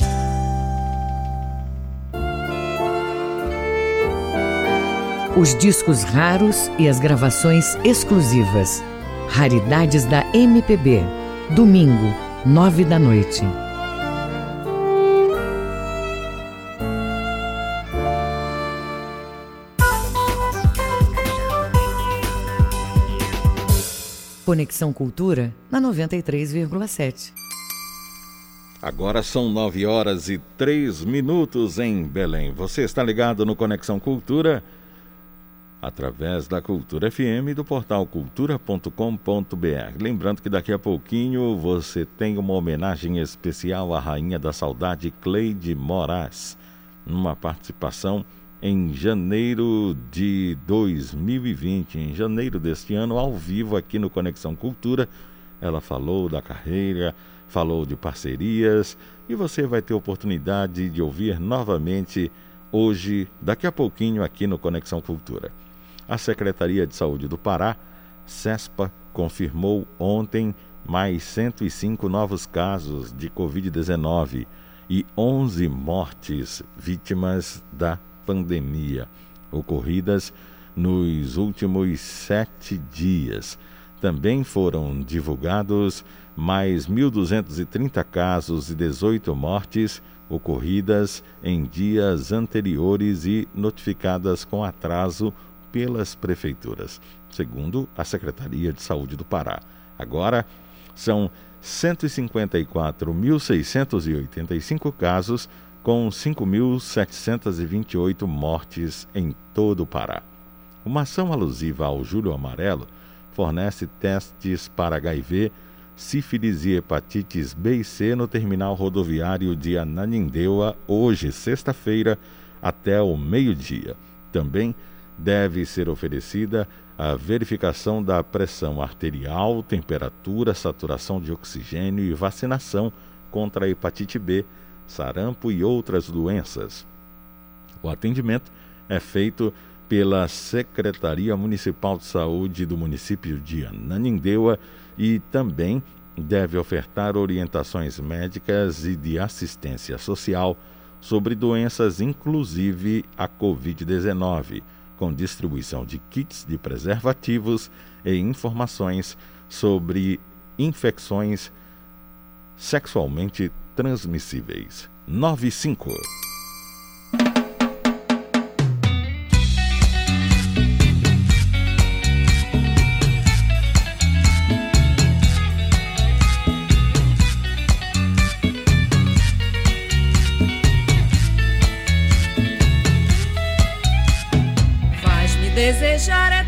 Os discos raros e as gravações exclusivas. Raridades da MPB. Domingo, nove da noite. Conexão Cultura na 93,7. Agora são 9 horas e 3 minutos em Belém. Você está ligado no Conexão Cultura através da Cultura FM e do portal cultura.com.br. Lembrando que daqui a pouquinho você tem uma homenagem especial à Rainha da Saudade, Cleide Moraes, numa participação em janeiro de 2020, em janeiro deste ano, ao vivo aqui no Conexão Cultura. Ela falou da carreira, falou de parcerias e você vai ter oportunidade de ouvir novamente hoje, daqui a pouquinho, aqui no Conexão Cultura. A Secretaria de Saúde do Pará, CESPA, confirmou ontem mais 105 novos casos de Covid-19 e 11 mortes vítimas da pandemia, ocorridas nos últimos sete dias. Também foram divulgados mais 1.230 casos e 18 mortes ocorridas em dias anteriores e notificadas com atraso pelas prefeituras, segundo a Secretaria de Saúde do Pará. Agora, são 154.685 casos, com 5.728 mortes em todo o Pará. Uma ação alusiva ao Júlio Amarelo fornece testes para HIV, sífilis e hepatites B e C no terminal rodoviário de Ananindeua, hoje, sexta-feira, até o meio-dia. Também deve ser oferecida a verificação da pressão arterial, temperatura, saturação de oxigênio e vacinação contra a hepatite B, sarampo e outras doenças. O atendimento é feito pela Secretaria Municipal de Saúde do município de Ananindeua e também deve ofertar orientações médicas e de assistência social sobre doenças, inclusive a Covid-19 com distribuição de kits de preservativos e informações sobre infecções sexualmente transmissíveis. 95 desejar eternamente.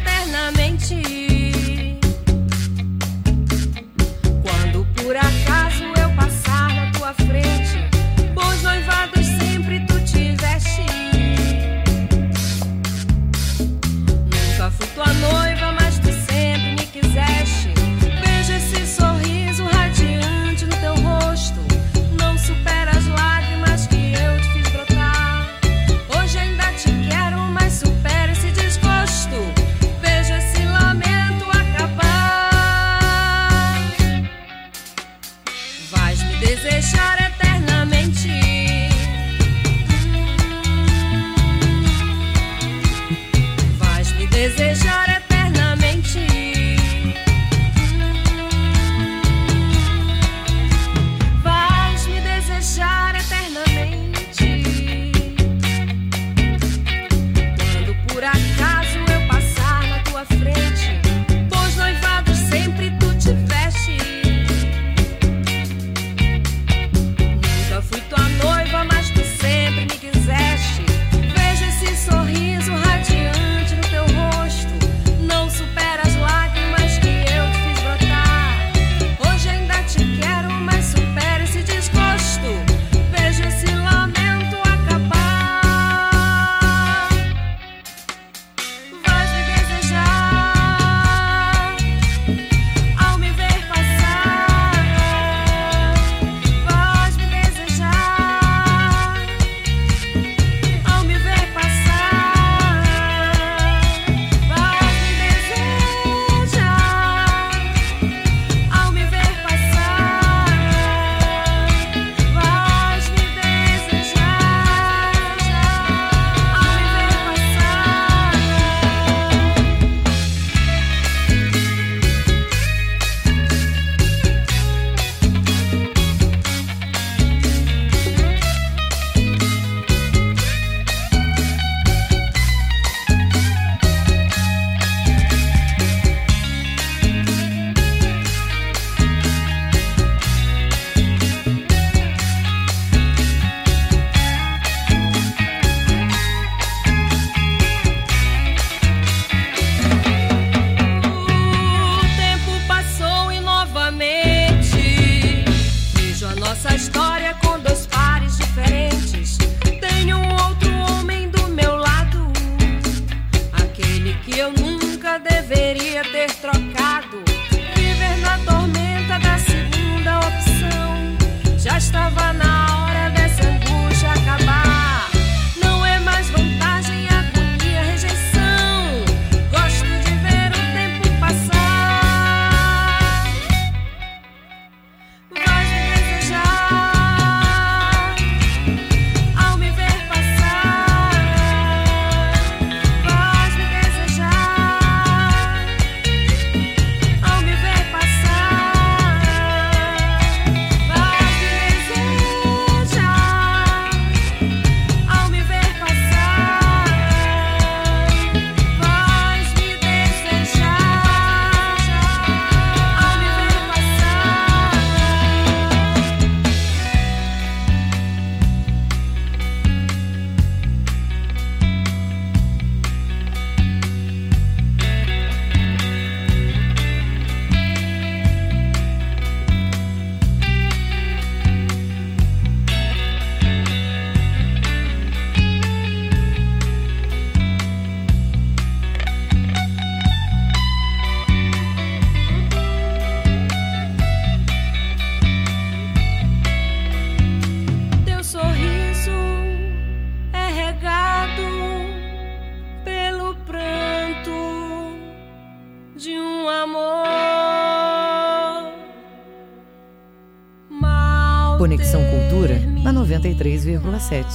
93,7.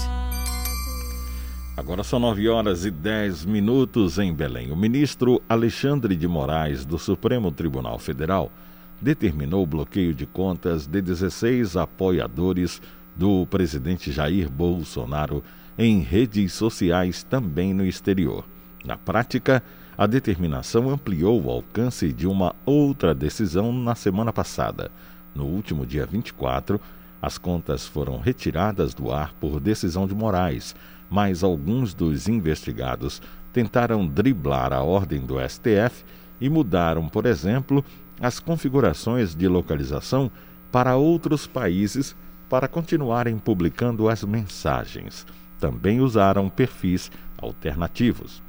Agora são 9 horas e 10 minutos em Belém. O ministro Alexandre de Moraes, do Supremo Tribunal Federal, determinou o bloqueio de contas de 16 apoiadores do presidente Jair Bolsonaro em redes sociais também no exterior. Na prática, a determinação ampliou o alcance de uma outra decisão na semana passada. No último dia 24, as contas foram retiradas do ar por decisão de Moraes, mas alguns dos investigados tentaram driblar a ordem do STF e mudaram, por exemplo, as configurações de localização para outros países para continuarem publicando as mensagens. Também usaram perfis alternativos.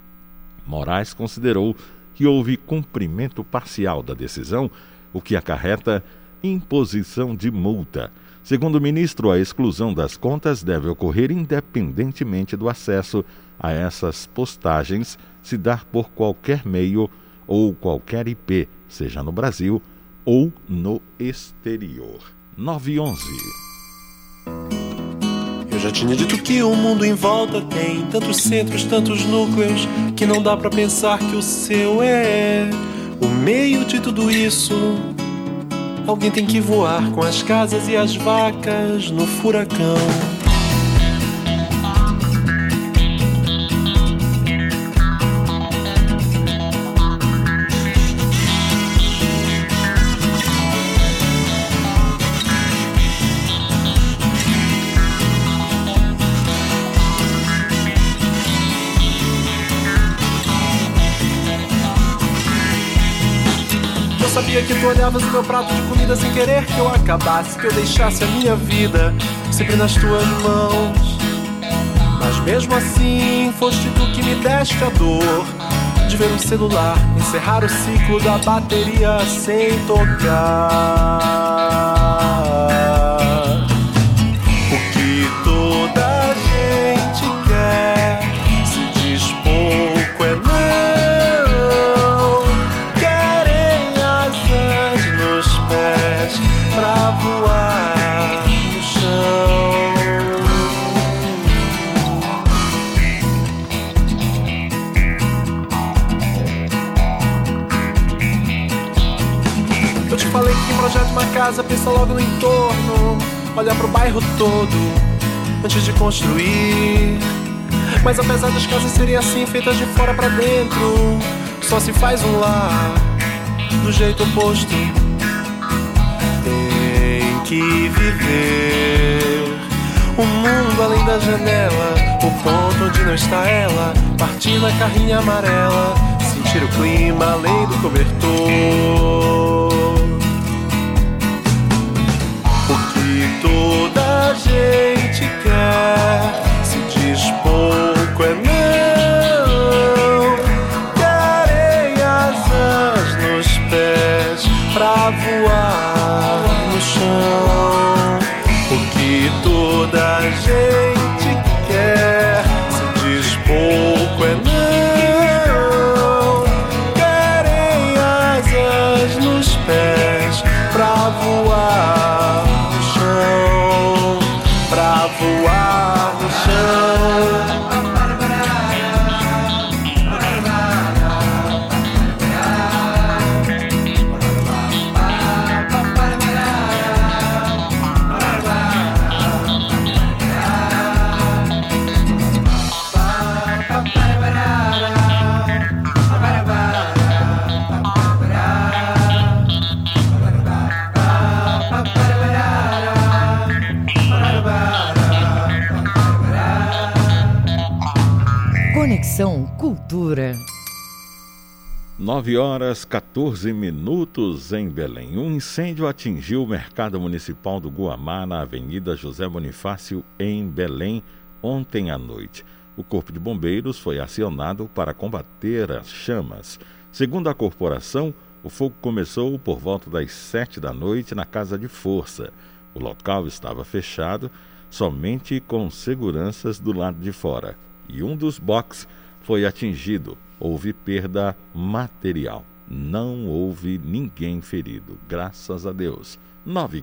Moraes considerou que houve cumprimento parcial da decisão, o que acarreta imposição de multa. Segundo o ministro, a exclusão das contas deve ocorrer independentemente do acesso a essas postagens se dar por qualquer meio ou qualquer IP, seja no Brasil ou no exterior. 911. Eu já tinha dito que o mundo em volta tem tantos centros, tantos núcleos, que não dá pra pensar que o seu é o meio de tudo isso. Alguém tem que voar com as casas e as vacas no furacão. Que tu olhavas o meu prato de comida sem querer que eu acabasse, que eu deixasse a minha vida sempre nas tuas mãos. Mas mesmo assim, foste tu que me deste a dor de ver um celular encerrar o ciclo da bateria sem tocar. Uma casa pensa logo no entorno, olha pro bairro todo antes de construir. Mas apesar das casas serem assim, feitas de fora pra dentro, só se faz um lar do jeito oposto. Tem que viver o mundo além da janela, o ponto onde não está ela, partir na carrinha amarela, sentir o clima além do cobertor. 9 horas 14 minutos em Belém. Um incêndio atingiu o mercado municipal do Guamá na Avenida José Bonifácio, em Belém, ontem à noite. O Corpo de Bombeiros foi acionado para combater as chamas. Segundo a corporação, o fogo começou por volta das 7 da noite na Casa de Força. O local estava fechado, somente com seguranças do lado de fora. E um dos boxes foi atingido. Houve perda material. Não houve ninguém ferido. Graças a Deus. 9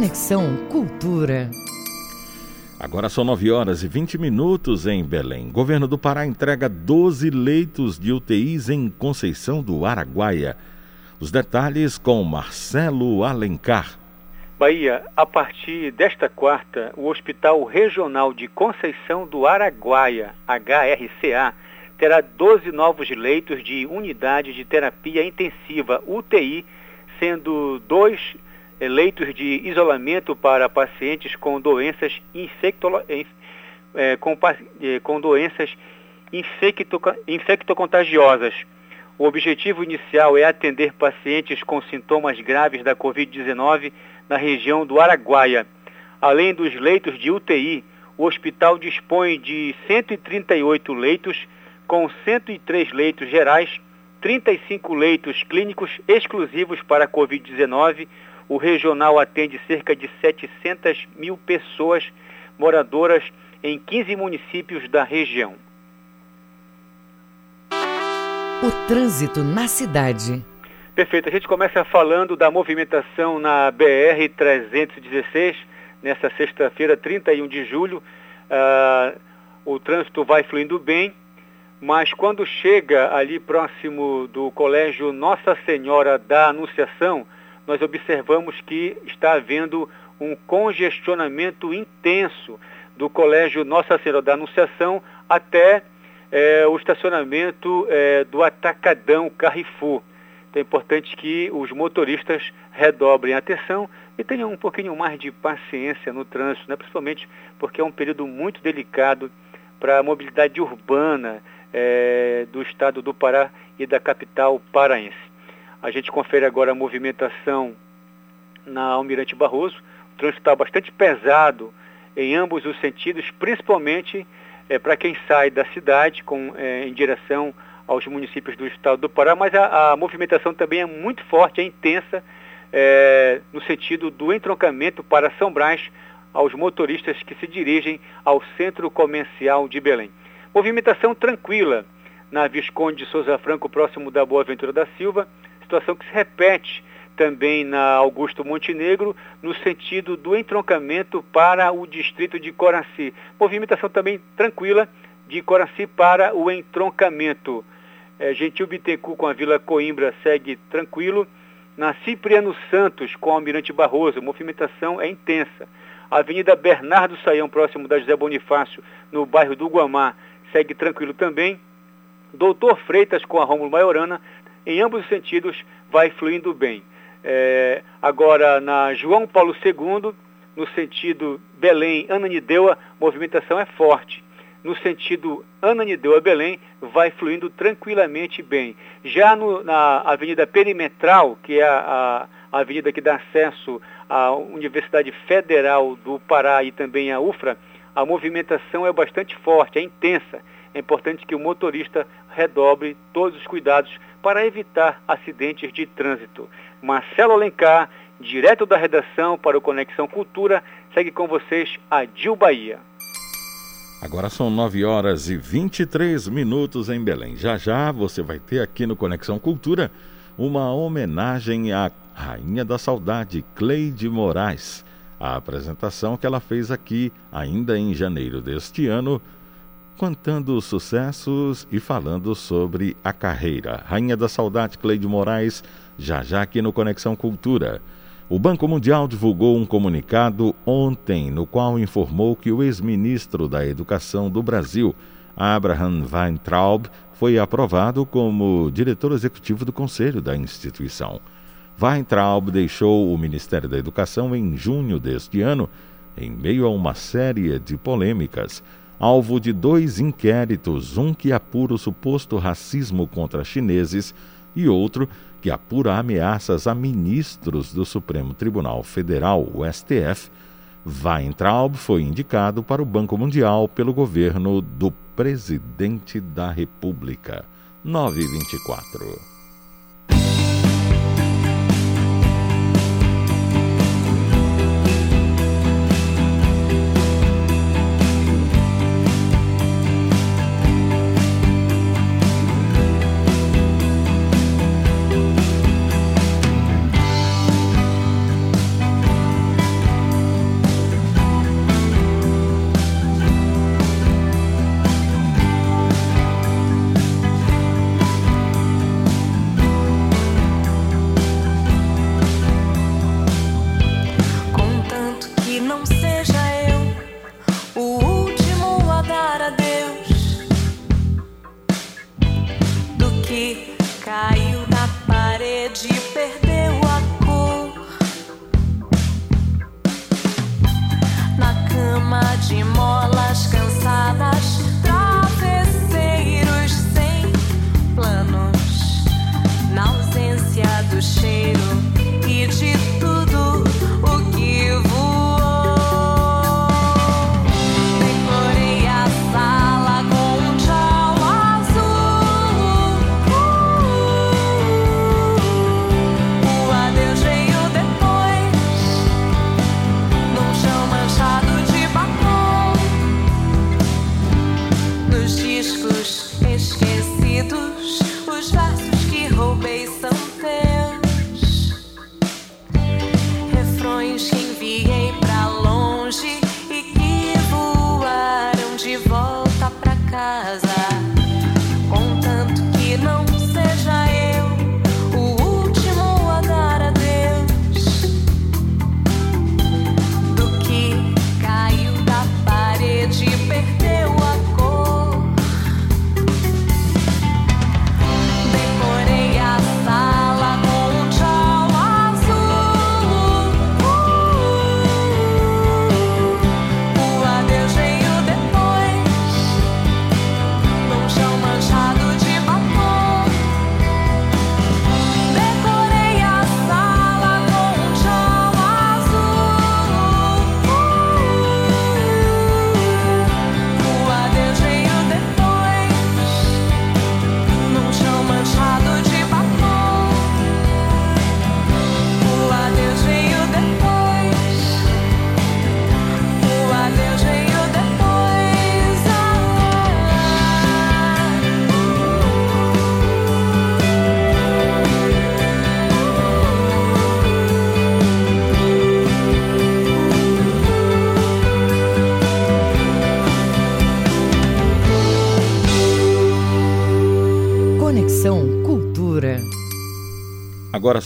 Conexão Cultura. Agora são 9 horas e 20 minutos em Belém. Governo do Pará entrega 12 leitos de UTIs em Conceição do Araguaia. Os detalhes com Marcelo Alencar. Bahia, a partir desta quarta, o Hospital Regional de Conceição do Araguaia, HRCA, terá 12 novos leitos de unidade de terapia intensiva UTI, sendo dois leitos de isolamento para pacientes com doenças infectolo- inf- com, pa- eh, com doenças infecto- infectocontagiosas. O objetivo inicial é atender pacientes com sintomas graves da Covid-19 na região do Araguaia. Além dos leitos de UTI, o hospital dispõe de 138 leitos, com 103 leitos gerais, 35 leitos clínicos exclusivos para a Covid-19. O regional atende cerca de 700 mil pessoas moradoras em 15 municípios da região. O trânsito na cidade. Perfeito. A gente começa falando da movimentação na BR-316, nessa sexta-feira, 31 de julho. Ah, o trânsito vai fluindo bem, mas quando chega ali próximo do Colégio Nossa Senhora da Anunciação, nós observamos que está havendo um congestionamento intenso do Colégio Nossa Senhora da Anunciação até é, o estacionamento é, do Atacadão Carrefour. Então é importante que os motoristas redobrem a atenção e tenham um pouquinho mais de paciência no trânsito, né? principalmente porque é um período muito delicado para a mobilidade urbana é, do estado do Pará e da capital paraense. A gente confere agora a movimentação na Almirante Barroso. O trânsito está bastante pesado em ambos os sentidos, principalmente é, para quem sai da cidade com, é, em direção aos municípios do estado do Pará, mas a, a movimentação também é muito forte, é intensa, é, no sentido do entroncamento para São Brás aos motoristas que se dirigem ao centro comercial de Belém. Movimentação tranquila na Visconde de Souza Franco, próximo da Boa Ventura da Silva, situação que se repete também na Augusto Montenegro, no sentido do entroncamento para o distrito de Coraci. Movimentação também tranquila de Coraci para o entroncamento. É, Gentil Bittencourt com a Vila Coimbra segue tranquilo. Na Cipriano Santos com o Almirante Barroso, movimentação é intensa. Avenida Bernardo Saião, próximo da José Bonifácio, no bairro do Guamá, segue tranquilo também. Doutor Freitas com a Rômulo Maiorana, em ambos os sentidos, vai fluindo bem. É, agora, na João Paulo II, no sentido Belém-Ananindeua, movimentação é forte. No sentido Ananindeua-Belém, vai fluindo tranquilamente bem. Já no, na Avenida Perimetral, que é a, a avenida que dá acesso à Universidade Federal do Pará e também à UFRA, a movimentação é bastante forte, é intensa. É importante que o motorista redobre todos os cuidados para evitar acidentes de trânsito. Marcelo Alencar, direto da redação para o Conexão Cultura, segue com vocês a Dil Bahia. Agora são 9 horas e 23 minutos em Belém. Já já você vai ter aqui no Conexão Cultura uma homenagem à Rainha da Saudade, Cleide Moraes. A apresentação que ela fez aqui ainda em janeiro deste ano contando os sucessos e falando sobre a carreira. Rainha da Saudade, Cleide Moraes, já já aqui no Conexão Cultura. O Banco Mundial divulgou um comunicado ontem, no qual informou que o ex-ministro da Educação do Brasil, Abraham Weintraub, foi aprovado como diretor executivo do conselho da instituição. Weintraub deixou o Ministério da Educação em junho deste ano, em meio a uma série de polêmicas alvo de dois inquéritos, um que apura o suposto racismo contra chineses e outro que apura ameaças a ministros do Supremo Tribunal Federal, o STF. Weintraub foi indicado para o Banco Mundial pelo governo do presidente da República. 924.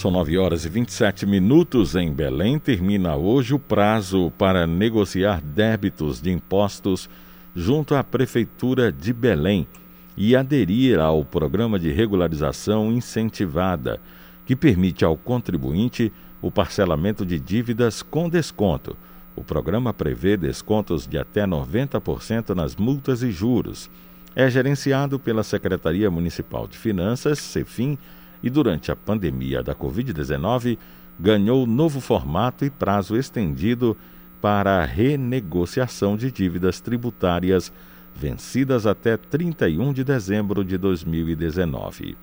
São 9 horas e 27 minutos em Belém. Termina hoje o prazo para negociar débitos de impostos junto à Prefeitura de Belém e aderir ao programa de regularização incentivada, que permite ao contribuinte o parcelamento de dívidas com desconto. O programa prevê descontos de até 90% nas multas e juros. É gerenciado pela Secretaria Municipal de Finanças, CEFIM, e durante a pandemia da Covid-19 ganhou novo formato e prazo estendido para a renegociação de dívidas tributárias vencidas até 31 de dezembro de 2019.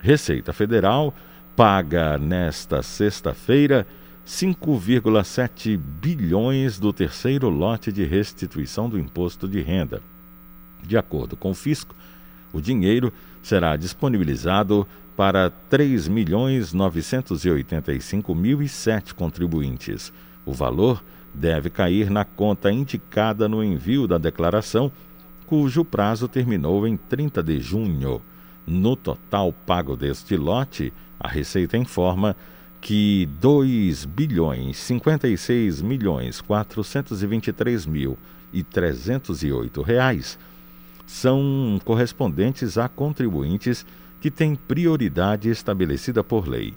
Receita Federal paga nesta sexta-feira 5,7 bilhões do terceiro lote de restituição do imposto de renda. De acordo com o fisco, o dinheiro será disponibilizado para 3.985.007 contribuintes. O valor deve cair na conta indicada no envio da declaração, cujo prazo terminou em 30 de junho. No total pago deste lote, a Receita informa que 2 bilhões 56 milhões 423 mil e 308 reais são correspondentes a contribuintes que têm prioridade estabelecida por lei.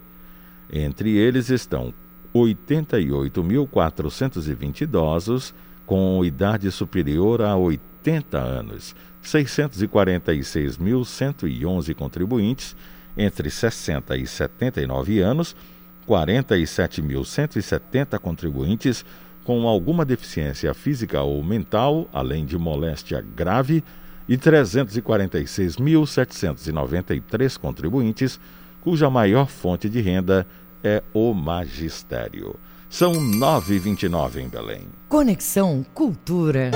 Entre eles estão 88.420 idosos com idade superior a 80 anos, 646.111 contribuintes entre 60 e 79 anos, 47.170 contribuintes com alguma deficiência física ou mental, além de moléstia grave e 346.793 contribuintes, cuja maior fonte de renda é o magistério. São 9h29 em Belém. Conexão Cultura.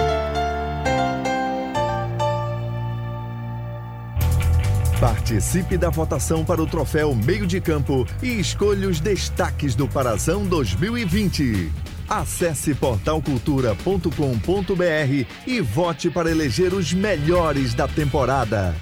Participe da votação para o troféu Meio de Campo e escolha os destaques do Parazão 2020. Acesse portalcultura.com.br e vote para eleger os melhores da temporada.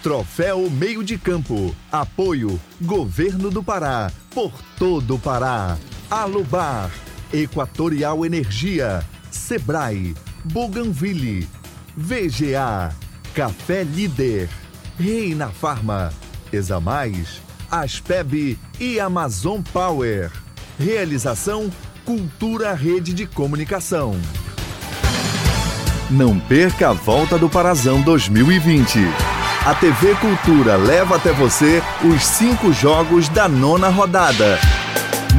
Troféu Meio de Campo. Apoio Governo do Pará. Por todo o Pará. Alubar. Equatorial Energia. Sebrae. Bougainville. VGA. Café Líder. Reina Farma. Examais. Aspeb e Amazon Power. Realização Cultura Rede de Comunicação. Não perca a volta do Parazão 2020. A TV Cultura leva até você os cinco jogos da nona rodada.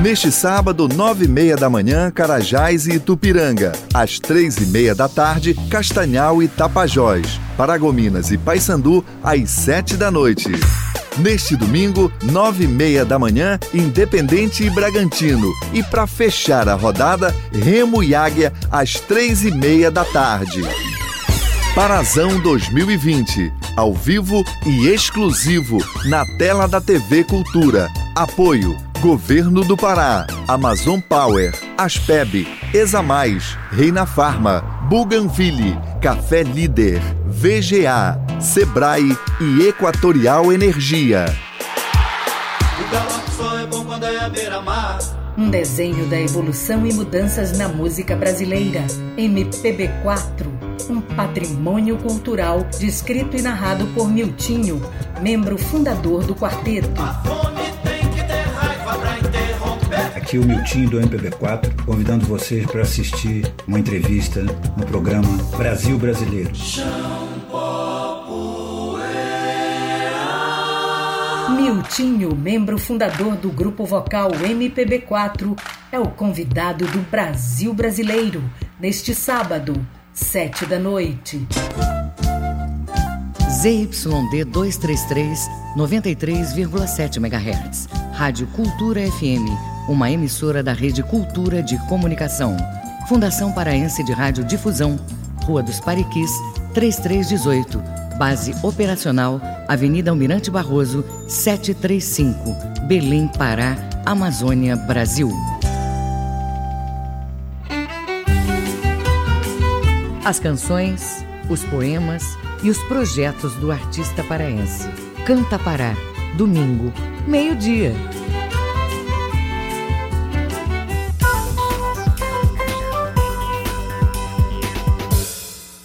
Neste sábado, nove e meia da manhã, Carajás e Itupiranga. Às três e meia da tarde, Castanhal e Tapajós. Paragominas e Paysandu, às sete da noite. Neste domingo, nove e meia da manhã, Independente e Bragantino. E para fechar a rodada, Remo e Águia, às três e meia da tarde. Parazão 2020, ao vivo e exclusivo na tela da TV Cultura. Apoio Governo do Pará, Amazon Power, Aspeb, Examais, Reina Farma, Bougainville, Café Líder, VGA, Sebrae e Equatorial Energia. Um desenho da evolução e mudanças na música brasileira. MPB4. Um patrimônio cultural descrito e narrado por Miltinho, membro fundador do quarteto. Aqui o Miltinho do MPB4, convidando vocês para assistir uma entrevista no programa Brasil Brasileiro. Miltinho, membro fundador do grupo vocal MPB4, é o convidado do Brasil Brasileiro, neste sábado, sete da noite. ZYD 233, 93,7 MHz. Rádio Cultura FM, uma emissora da Rede Cultura de Comunicação. Fundação Paraense de Rádio Difusão, Rua dos Pariquis, 3318. Base operacional, Avenida Almirante Barroso, 735, Belém, Pará, Amazônia, Brasil. As canções, os poemas e os projetos do artista paraense. Canta Pará, domingo, meio-dia.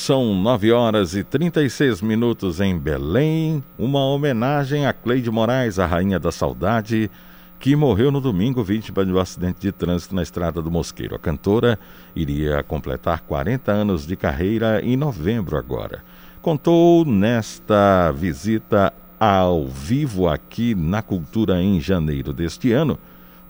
São 9 horas e 36 minutos em Belém. Uma homenagem a Cleide Moraes, a rainha da saudade, que morreu no domingo vítima de um acidente de trânsito na estrada do Mosqueiro. A cantora iria completar 40 anos de carreira em novembro agora. Contou nesta visita ao vivo aqui na Cultura em janeiro deste ano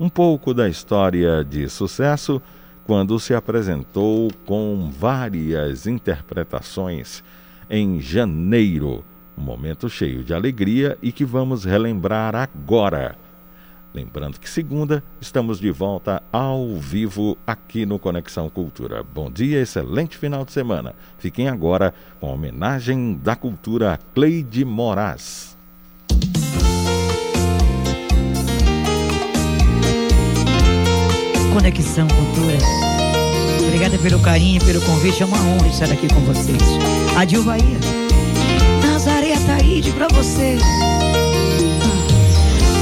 um pouco da história de sucesso quando se apresentou com várias interpretações em janeiro. Um momento cheio de alegria e que vamos relembrar agora. Lembrando que segunda estamos de volta ao vivo aqui no Conexão Cultura. Bom dia, excelente final de semana. Fiquem agora com a homenagem da cultura Cleide Moraes. Conexão Cultura. Obrigada pelo carinho, pelo convite. É uma honra estar aqui com vocês. Adil Bahia. Nazaré Taíde pra vocês.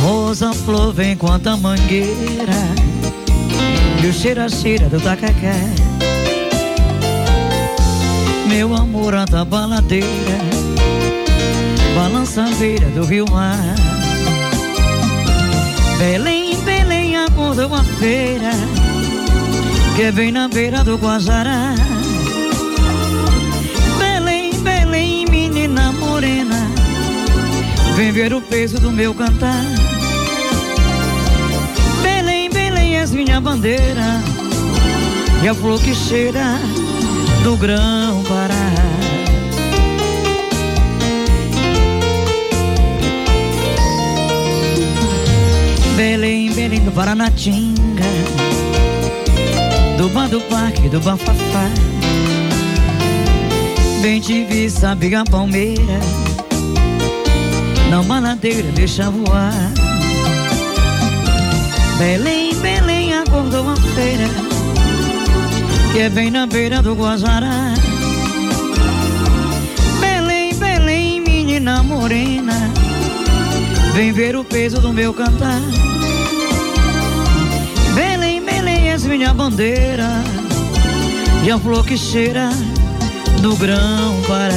Rosa flor vem quanto a mangueira E o cheira cheira do tacacá Meu amor anda baladeira Balança a beira do rio mar Belém, Acorda uma feira Que vem na beira do Guajará Belém, Belém, menina morena Vem ver o peso do meu cantar. Belém, Belém, és minha bandeira E a flor que cheira do grão Pará. Belém, Belém do Paranatinga Do bar do parque, do bafafá. Bem te vi, sabe a palmeira Na baladeira deixa voar Belém, Belém acordou uma feira Que é bem na beira do Guajará Belém, Belém, menina morena Vem ver o peso do meu cantar minha bandeira E a flor que cheira do grão Pará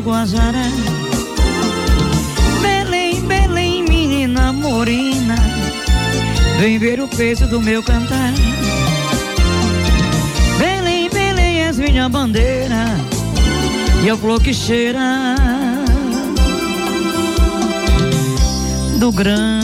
do Belém, Belém, menina morena. Vem ver o peso do meu cantar. Belém, Belém, és minha bandeira. E a flor que cheira Do grão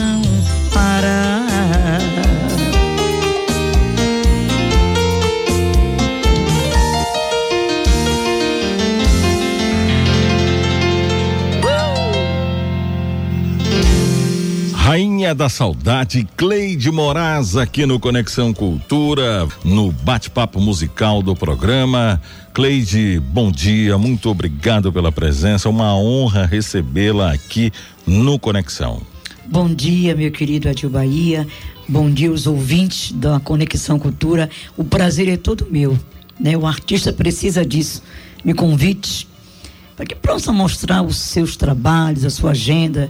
Rainha da Saudade, Cleide Moraes, aqui no Conexão Cultura, no bate-papo musical do programa. Cleide, bom dia, muito obrigado pela presença, uma honra recebê-la aqui no Conexão. Bom dia, meu querido Adil Bahia. Bom dia, os ouvintes da Conexão Cultura. O prazer é todo meu. Né? O artista precisa disso. Me convite para que possa mostrar os seus trabalhos, a sua agenda.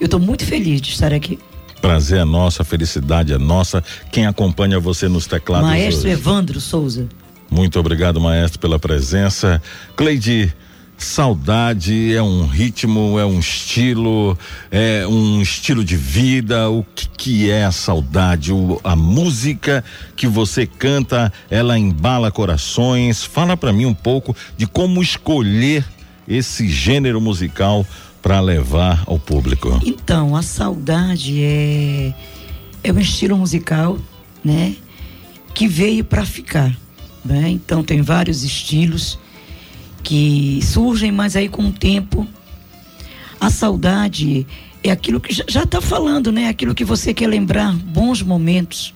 Eu estou muito feliz de estar aqui. Prazer é nosso, a felicidade é nossa. Quem acompanha você nos teclados Maestro hoje? Evandro Souza. Muito obrigado, maestro, pela presença. Cleide, saudade é um ritmo, é um estilo, é um estilo de vida. O que, que é a saudade? O, a música que você canta, ela embala corações. Fala para mim um pouco de como escolher esse gênero musical para levar ao público. Então, a saudade é é um estilo musical, né, que veio para ficar, né? Então tem vários estilos que surgem, mas aí com o tempo a saudade é aquilo que já, já tá falando, né? Aquilo que você quer lembrar, bons momentos,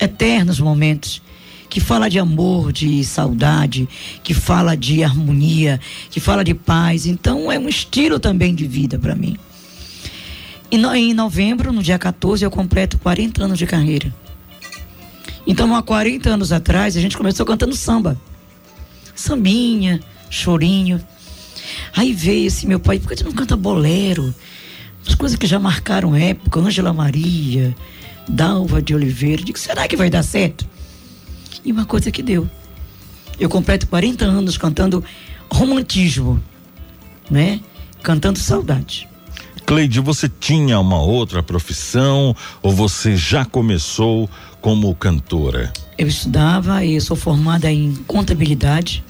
eternos momentos que fala de amor, de saudade, que fala de harmonia, que fala de paz. Então é um estilo também de vida para mim. E no, em novembro, no dia 14, eu completo 40 anos de carreira. Então, há 40 anos atrás, a gente começou cantando samba. Sambinha, chorinho. Aí veio esse meu pai, por que você não canta bolero? As coisas que já marcaram época, Ângela Maria, Dalva de Oliveira. Digo, será que vai dar certo? E uma coisa que deu. Eu completo 40 anos cantando romantismo, né? Cantando saudade. Cleide, você tinha uma outra profissão ou você já começou como cantora? Eu estudava e sou formada em contabilidade,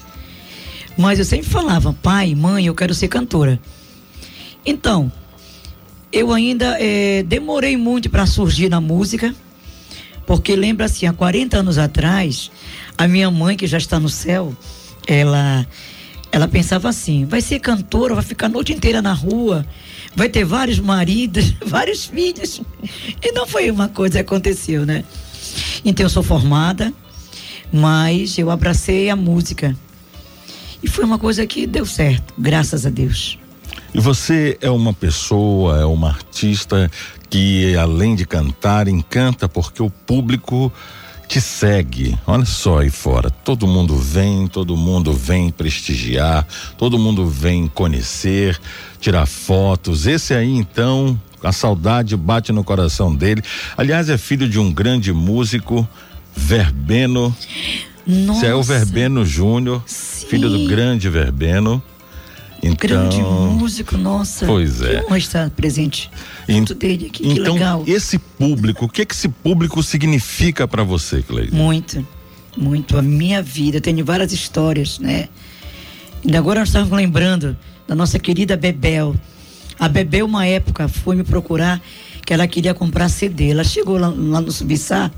mas eu sempre falava, pai, mãe, eu quero ser cantora. Então, eu ainda eh, demorei muito para surgir na música, porque lembra assim, há 40 anos atrás, a minha mãe, que já está no céu, ela ela pensava assim: vai ser cantora, vai ficar a noite inteira na rua, vai ter vários maridos, vários filhos. E não foi uma coisa que aconteceu, né? Então eu sou formada, mas eu abracei a música. E foi uma coisa que deu certo, graças a Deus. E você é uma pessoa, é uma artista que, além de cantar, encanta porque o público te segue. Olha só aí fora, todo mundo vem, todo mundo vem prestigiar, todo mundo vem conhecer, tirar fotos. Esse aí então, a saudade bate no coração dele. Aliás, é filho de um grande músico, Verbeno. Nossa. Você é o Verbeno Júnior, filho do grande Verbeno. Então, Grande músico, nossa. Pois é. Que estar presente junto dele aqui, que então, legal. esse público, o que que esse público significa para você, Cleide? Muito, muito. A minha vida, eu tenho várias histórias, né? E agora nós estávamos lembrando da nossa querida Bebel. A Bebel, uma época, foi me procurar que ela queria comprar CD. Ela chegou lá, lá no Subissá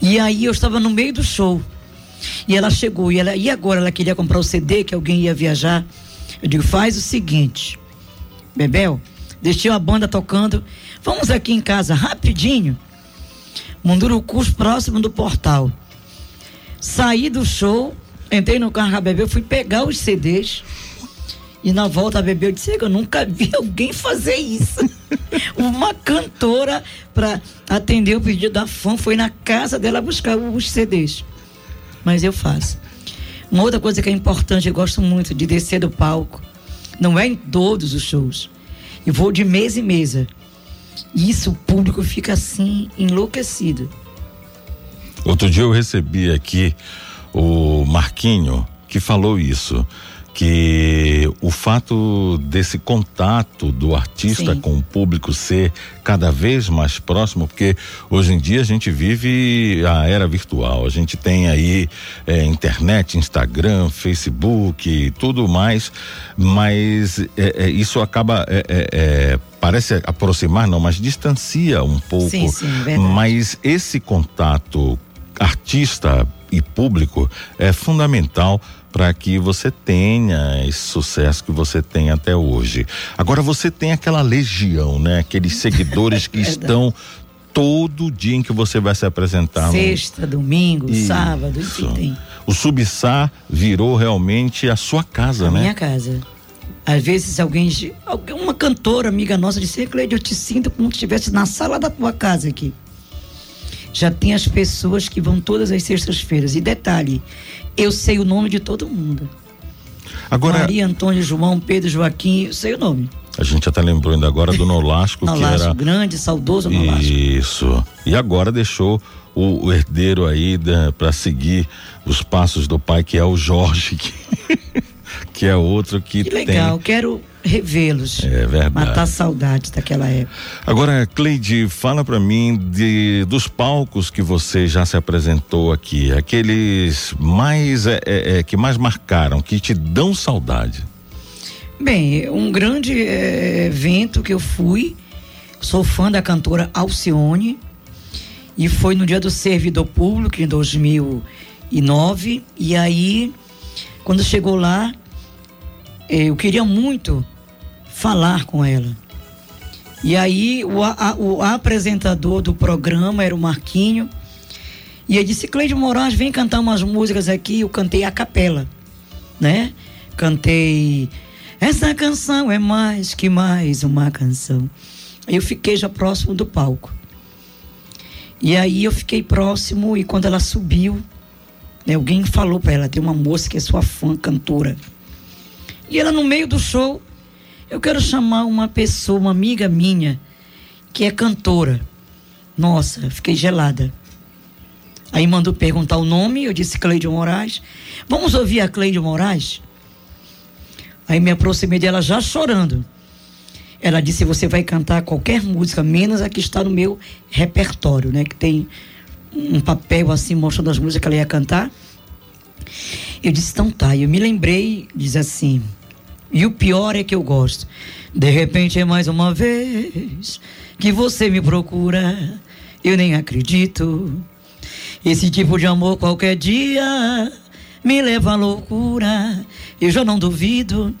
e aí eu estava no meio do show. E ela chegou e ela e agora ela queria comprar o CD que alguém ia viajar. Eu digo, faz o seguinte, Bebel, deixei a banda tocando, vamos aqui em casa rapidinho. Mundurucus próximo do portal. Saí do show, entrei no carro com a Bebel, fui pegar os CDs. E na volta a Bebel disse: Eu nunca vi alguém fazer isso. Uma cantora para atender o pedido da fã foi na casa dela buscar os CDs. Mas eu faço. Uma outra coisa que é importante, eu gosto muito de descer do palco. Não é em todos os shows. Eu vou de mesa em mesa. E isso o público fica assim, enlouquecido. Outro dia eu recebi aqui o Marquinho que falou isso, que o fato desse contato do artista Sim. com o público ser cada vez mais próximo, porque hoje em dia a gente vive a era virtual, a gente tem aí é, internet, Instagram, Facebook, tudo mais, mas é, é, isso acaba é, é, é, parece aproximar, não, mas distancia um pouco. Sim, sim, verdade. Mas esse contato artista e público é fundamental para que você tenha esse sucesso que você tem até hoje. Agora você tem aquela legião, né? Aqueles seguidores que estão todo dia em que você vai se apresentar. no- Sexta, domingo, Isso. sábado, enfim, tem. O Subsá virou realmente a sua casa, A né? minha casa. Às vezes alguém, alguém- uma cantora amiga nossa disse, Cleide, eu te sinto como se estivesse na sala da tua casa aqui. Já tem as pessoas que vão todas as sextas-feiras. E detalhe, eu sei o nome de todo mundo. Agora, Maria, Antônio, João, Pedro, Joaquim, eu sei o nome. a gente até lembrou ainda agora do Nolasco, que Nolasco, era grande, saudoso Nolasco. Isso. E agora deixou o, o herdeiro aí para seguir os passos do pai, que é o Jorge, que, que é outro que, Que legal, tem. quero revê-los. É verdade. Matar saudades daquela época. Agora, Cleide, fala para mim de dos palcos que você já se apresentou aqui, aqueles mais é, é, é, que mais marcaram, que te dão saudade. Bem, um grande eh, evento que eu fui, sou fã da cantora Alcione, e foi no dia do servidor público, em 2009, e aí, quando chegou lá, eu queria muito falar com ela. E aí, o, a- o apresentador do programa era o Marquinho, e ele disse: Cleide Moraes, vem cantar umas músicas aqui. Eu cantei a capela, né? Cantei. Essa canção é mais que mais uma canção. Eu fiquei já próximo do palco. E aí eu fiquei próximo e quando ela subiu, né, alguém falou para ela: tem uma moça que é sua fã, cantora. E ela no meio do show, eu quero chamar uma pessoa, uma amiga minha, que é cantora. Nossa, fiquei gelada. Aí mandou perguntar o nome, eu disse Cleide Moraes. Vamos ouvir a Cleide Moraes? Aí me aproximei dela já chorando. Ela disse: Você vai cantar qualquer música, menos a que está no meu repertório, né? Que tem um papel assim mostrando as músicas que ela ia cantar. Eu disse: Então tá. E eu me lembrei, diz assim. E o pior é que eu gosto. De repente é mais uma vez que você me procura. Eu nem acredito. Esse tipo de amor qualquer dia me leva à loucura. Eu já não duvido.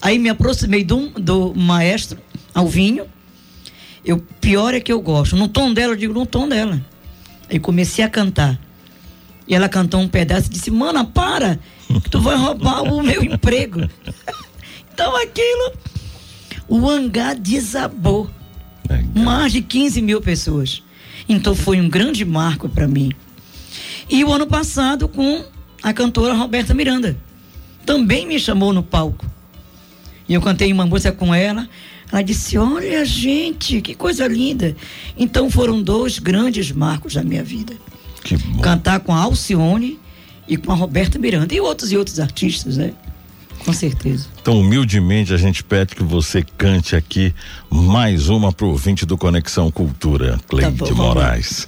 Aí me aproximei do, do maestro, Alvinho. Eu, pior é que eu gosto. No tom dela, eu digo no tom dela. Aí comecei a cantar. E ela cantou um pedaço e disse: Mana, para, que tu vai roubar o meu emprego. então aquilo, o hangar desabou. Mais de 15 mil pessoas. Então foi um grande marco para mim. E o ano passado com a cantora Roberta Miranda. Também me chamou no palco. E eu cantei uma música com ela. Ela disse: Olha, gente, que coisa linda. Então foram dois grandes marcos da minha vida. Cantar com a Alcione e com a Roberta Miranda. E outros e outros artistas, né? Com certeza. Então, humildemente, a gente pede que você cante aqui mais uma pro ouvinte do Conexão Cultura, Cleide Tá bom, Moraes.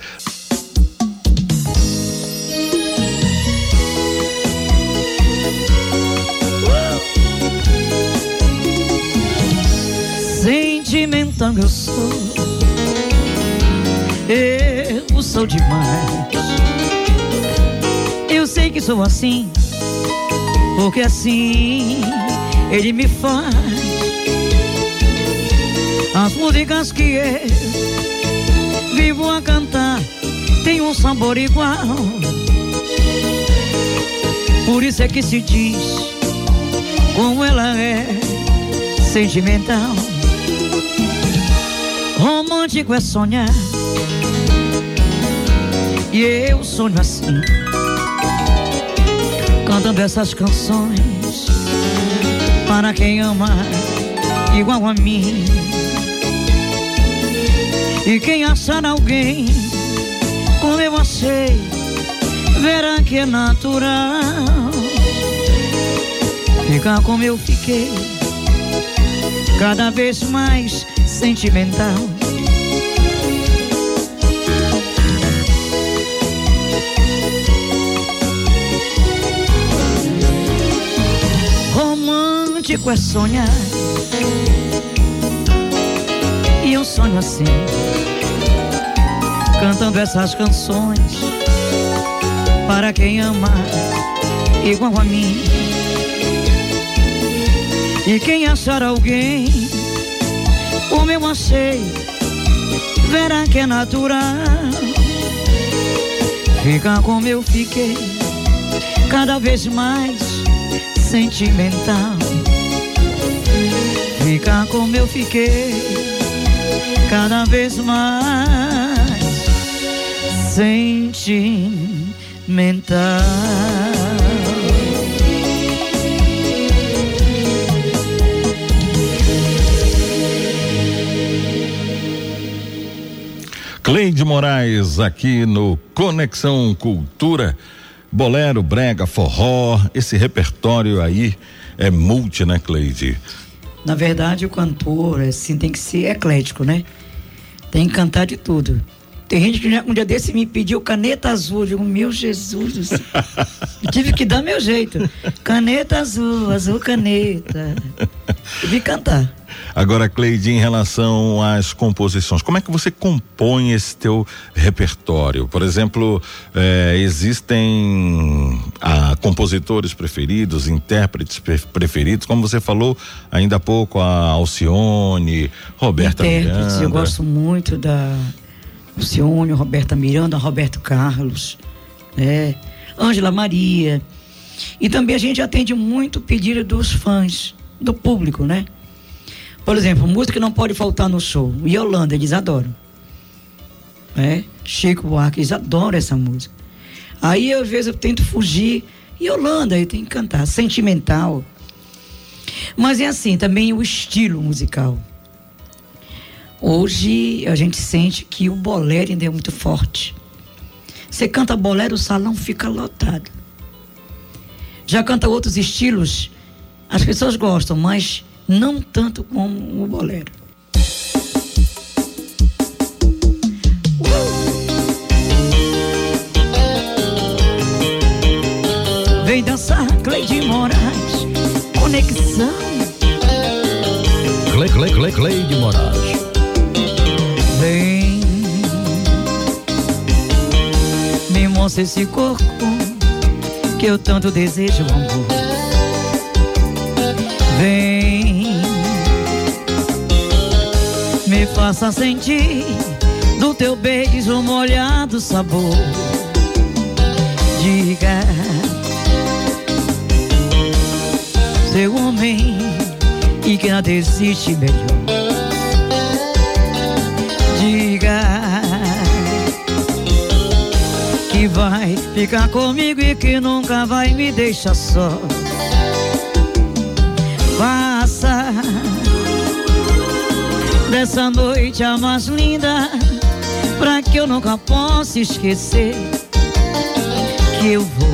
Sentimental eu sou. Eu sou demais. Eu sei que sou assim, porque assim ele me faz. As músicas que eu vivo a cantar têm um sabor igual. Por isso é que se diz como ela é sentimental. Romântico é sonhar. E eu sonho assim, cantando essas canções para quem ama igual a mim. E quem achar alguém como eu achei, verá que é natural. Ficar como eu fiquei, cada vez mais sentimental. Romântico é sonhar. E eu sonho assim, cantando essas canções para quem ama igual a mim. E quem achar alguém como eu achei, verá que é natural. Ficar como eu fiquei, cada vez mais sentimental. Ficar como eu fiquei, cada vez mais sentimental. Cleide Moraes aqui no Conexão Cultura. Bolero, brega, forró, esse repertório aí é multi, né, Cleide? Na verdade, o cantor, assim, tem que ser eclético, né? Tem que cantar de tudo. Tem gente que um dia desse me pediu caneta azul. Eu digo, meu Jesus. Eu tive que dar meu jeito. Caneta azul, azul caneta. E vi cantar. Agora, Cleide, em relação às composições, como é que você compõe esse teu repertório? Por exemplo, eh, existem ah, compositores preferidos, intérpretes pre- preferidos, como você falou ainda há pouco, a Alcione, Roberta Intérpretes, Miranda. eu gosto muito da Lucione, Roberta Miranda, Roberto Carlos, né? Ângela Maria. E também a gente atende muito pedido dos fãs, do público, né? Por exemplo, música que não pode faltar no show. Yolanda, eles adoram. Né? Chico Buarque, eles adoram essa música. Aí, às vezes, eu tento fugir. Yolanda, aí tem que cantar. Sentimental. Mas é assim, também o estilo musical. Hoje a gente sente que o bolero ainda é muito forte. Você canta bolero, o salão fica lotado. Já canta outros estilos, as pessoas gostam, mas não tanto como o bolero. Vem dançar, Cleide Moraes, conexão. Cle, cle, cle, Cleide Moraes. Me mostra esse corpo que eu tanto desejo, amor. Vem, me faça sentir do teu beijo molhado sabor. Diga, seu homem, e que nada existe melhor. Que vai ficar comigo e que nunca vai me deixar só. Faça dessa noite a mais linda, pra que eu nunca possa esquecer que eu vou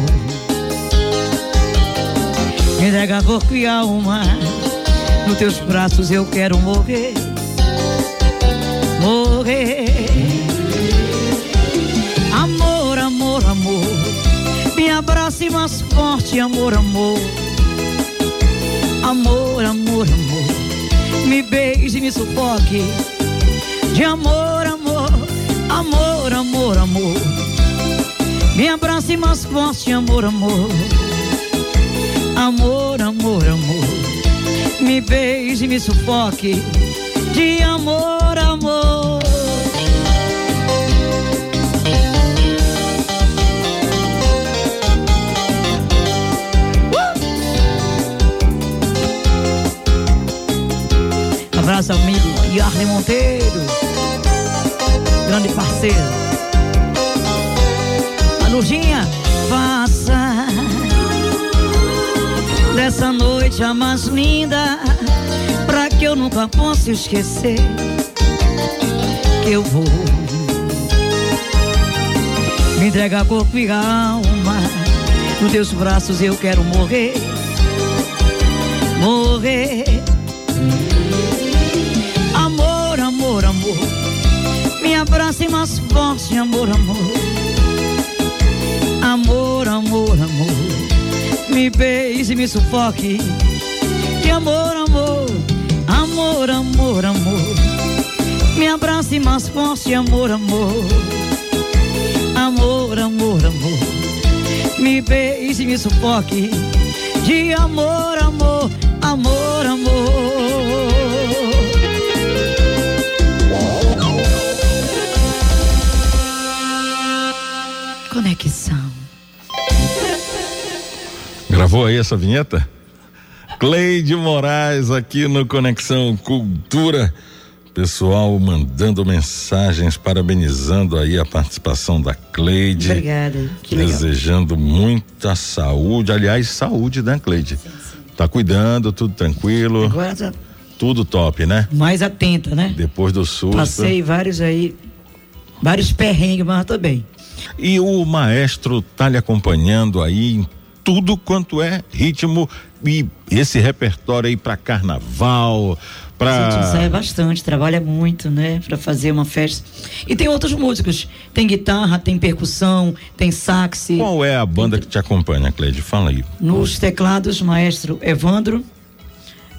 me entregar corpo e alma. Nos teus braços eu quero morrer, morrer. Abrace mais forte, amor, amor. Amor, amor, amor, me beije me sufoque. De amor, amor, amor, amor, amor. Me abrace mais forte, amor, amor. Amor, amor, amor. Me beije me sufoque. De amor, amor. Amigo Yarley Monteiro, grande parceiro. A Lujinha, faça dessa noite a mais linda, pra que eu nunca possa esquecer que eu vou me entregar corpo e alma. Nos teus braços eu quero morrer, morrer. Abrace mais forte, amor, amor. Amor, amor, amor, me beije me sufoque. De amor, amor, amor, amor, amor, me abrace mais forte, amor, amor. Amor, amor, amor, me beije me sufoque. De amor, amor, amor, amor. Gravou aí essa vinheta? Cleide Moraes aqui no Conexão Cultura. Pessoal mandando mensagens, parabenizando aí a participação da Cleide. Obrigada. Que legal. desejando muita saúde. Aliás, saúde, né, Cleide? Tá cuidando, tudo tranquilo. Agora tá Tudo top, né? mais atenta, né? Depois do susto. Passei vários aí, vários perrengues, mas tô bem. E o maestro tá lhe acompanhando aí em tudo quanto é ritmo e esse repertório aí para carnaval, A gente para ensaia bastante, trabalha muito, né, Pra fazer uma festa. E tem outros músicos, tem guitarra, tem percussão, tem sax. Qual é a banda que te acompanha, Cleide? Fala aí. Nos teclados, maestro Evandro.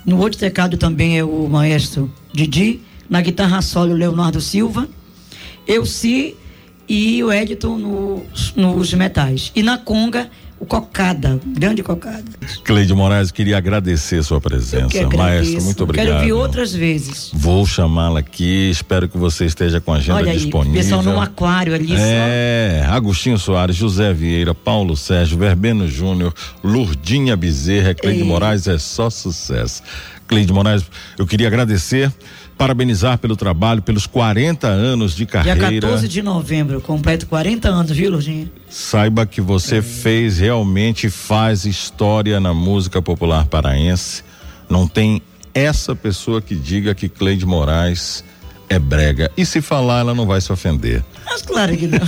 No outro teclado também é o maestro Didi. Na guitarra solo, Leonardo Silva. Eu si e o Edson nos, nos metais. E na conga, o Cocada, grande Cocada. Cleide Moraes, queria agradecer sua presença. Agradeço. Maestro, muito obrigado. Quero vir outras vezes. Vou chamá-la aqui, espero que você esteja com a agenda Olha aí, disponível. pessoal no aquário ali É, Agostinho Soares, José Vieira, Paulo Sérgio, Verbeno Júnior, Lurdinha Bezerra, Cleide Ei. Moraes é só sucesso. Cleide Moraes, eu queria agradecer, parabenizar pelo trabalho, pelos 40 anos de Dia carreira. 14 de novembro, completo 40 anos, viu, Lurdinha? Saiba que você fez realmente faz história na música popular paraense. Não tem essa pessoa que diga que Cleide Moraes é brega. E se falar, ela não vai se ofender. Mas claro que não.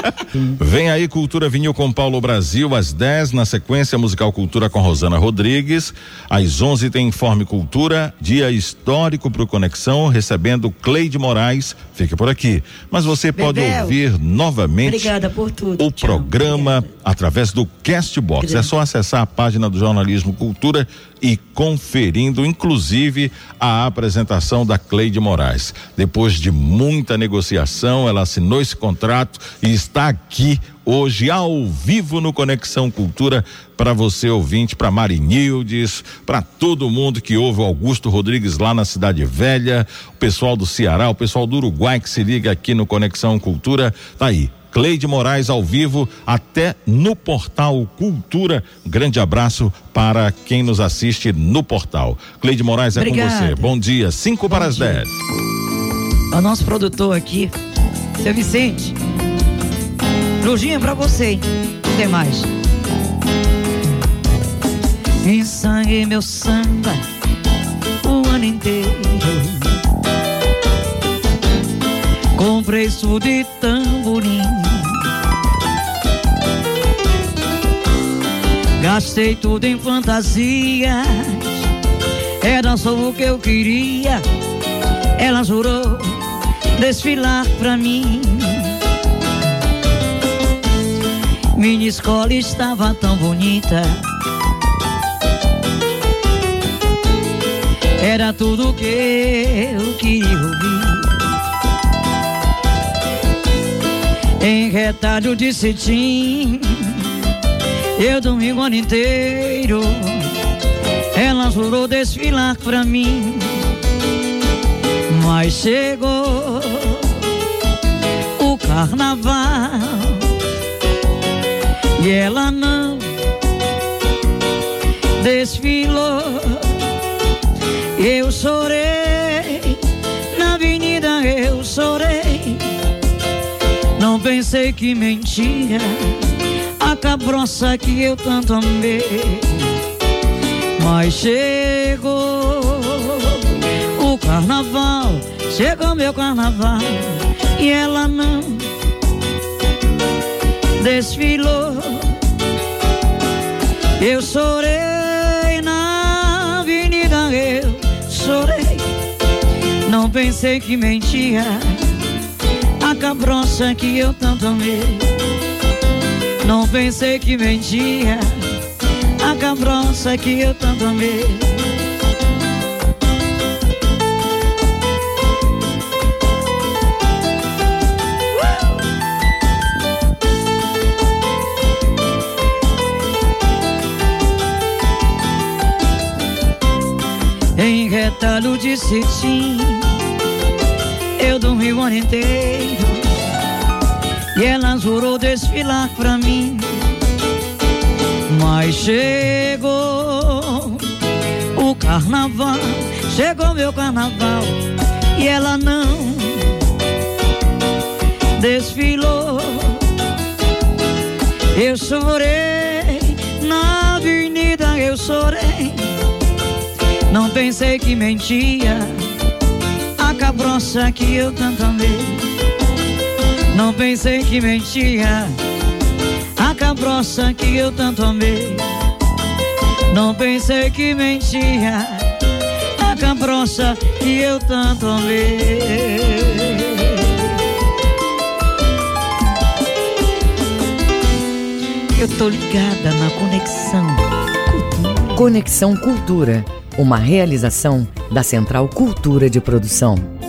Vem aí Cultura Vinil com Paulo Brasil às 10 na sequência musical Cultura com Rosana Rodrigues. Às 11 tem Informe Cultura, dia histórico pro Conexão, recebendo Cleide Moraes. Fica por aqui. Mas você pode Bebel. ouvir novamente Obrigada por tudo. o programa através do Castbox. Obrigada. É só acessar a página do Jornalismo Cultura e conferindo, inclusive, a apresentação da Cleide Moraes. Depois de muita negociação, ela assinou esse contrato e está aqui hoje ao vivo no Conexão Cultura para você ouvinte, para Marinildes, para todo mundo que ouve o Augusto Rodrigues lá na Cidade Velha, o pessoal do Ceará, o pessoal do Uruguai que se liga aqui no Conexão Cultura, tá aí. Cleide Moraes ao vivo até no portal Cultura. Grande abraço para quem nos assiste no portal. Cleide Moraes é Obrigada. com você. Bom dia, 5 para as 10. O nosso produtor aqui, seu Vicente. Lujinha pra você, hein? Tem mais. Em sangue meu samba o ano inteiro. Comprei tudo Gastei tudo em fantasias. Era só o que eu queria. Ela jurou desfilar pra mim. Minha escola estava tão bonita. Era tudo que eu queria ouvir. Em retalho de cetim, eu dormi o ano inteiro. Ela jurou desfilar pra mim. Mas chegou o carnaval e ela não desfilou. Eu chorei na avenida, eu chorei. Não pensei que mentia a cabroça que eu tanto amei. Mas chegou o carnaval, chegou meu carnaval e ela não desfilou. Eu chorei na avenida, eu chorei. Não pensei que mentia a cabroça que eu tanto amei. Não pensei que mentia a cabroça que eu tanto amei. Em retalho de cetim Eu dormi o ano inteiro E ela jurou desfilar pra mim Mas chegou o carnaval Chegou meu carnaval E ela não desfilou Eu chorei na avenida Eu chorei não pensei que mentia a cabroça que eu tanto amei. Não pensei que mentia a cabroça que eu tanto amei. Não pensei que mentia a cabroça que eu tanto amei. Eu tô ligada na conexão. Conexão Cultura, uma realização da Central Cultura de Produção.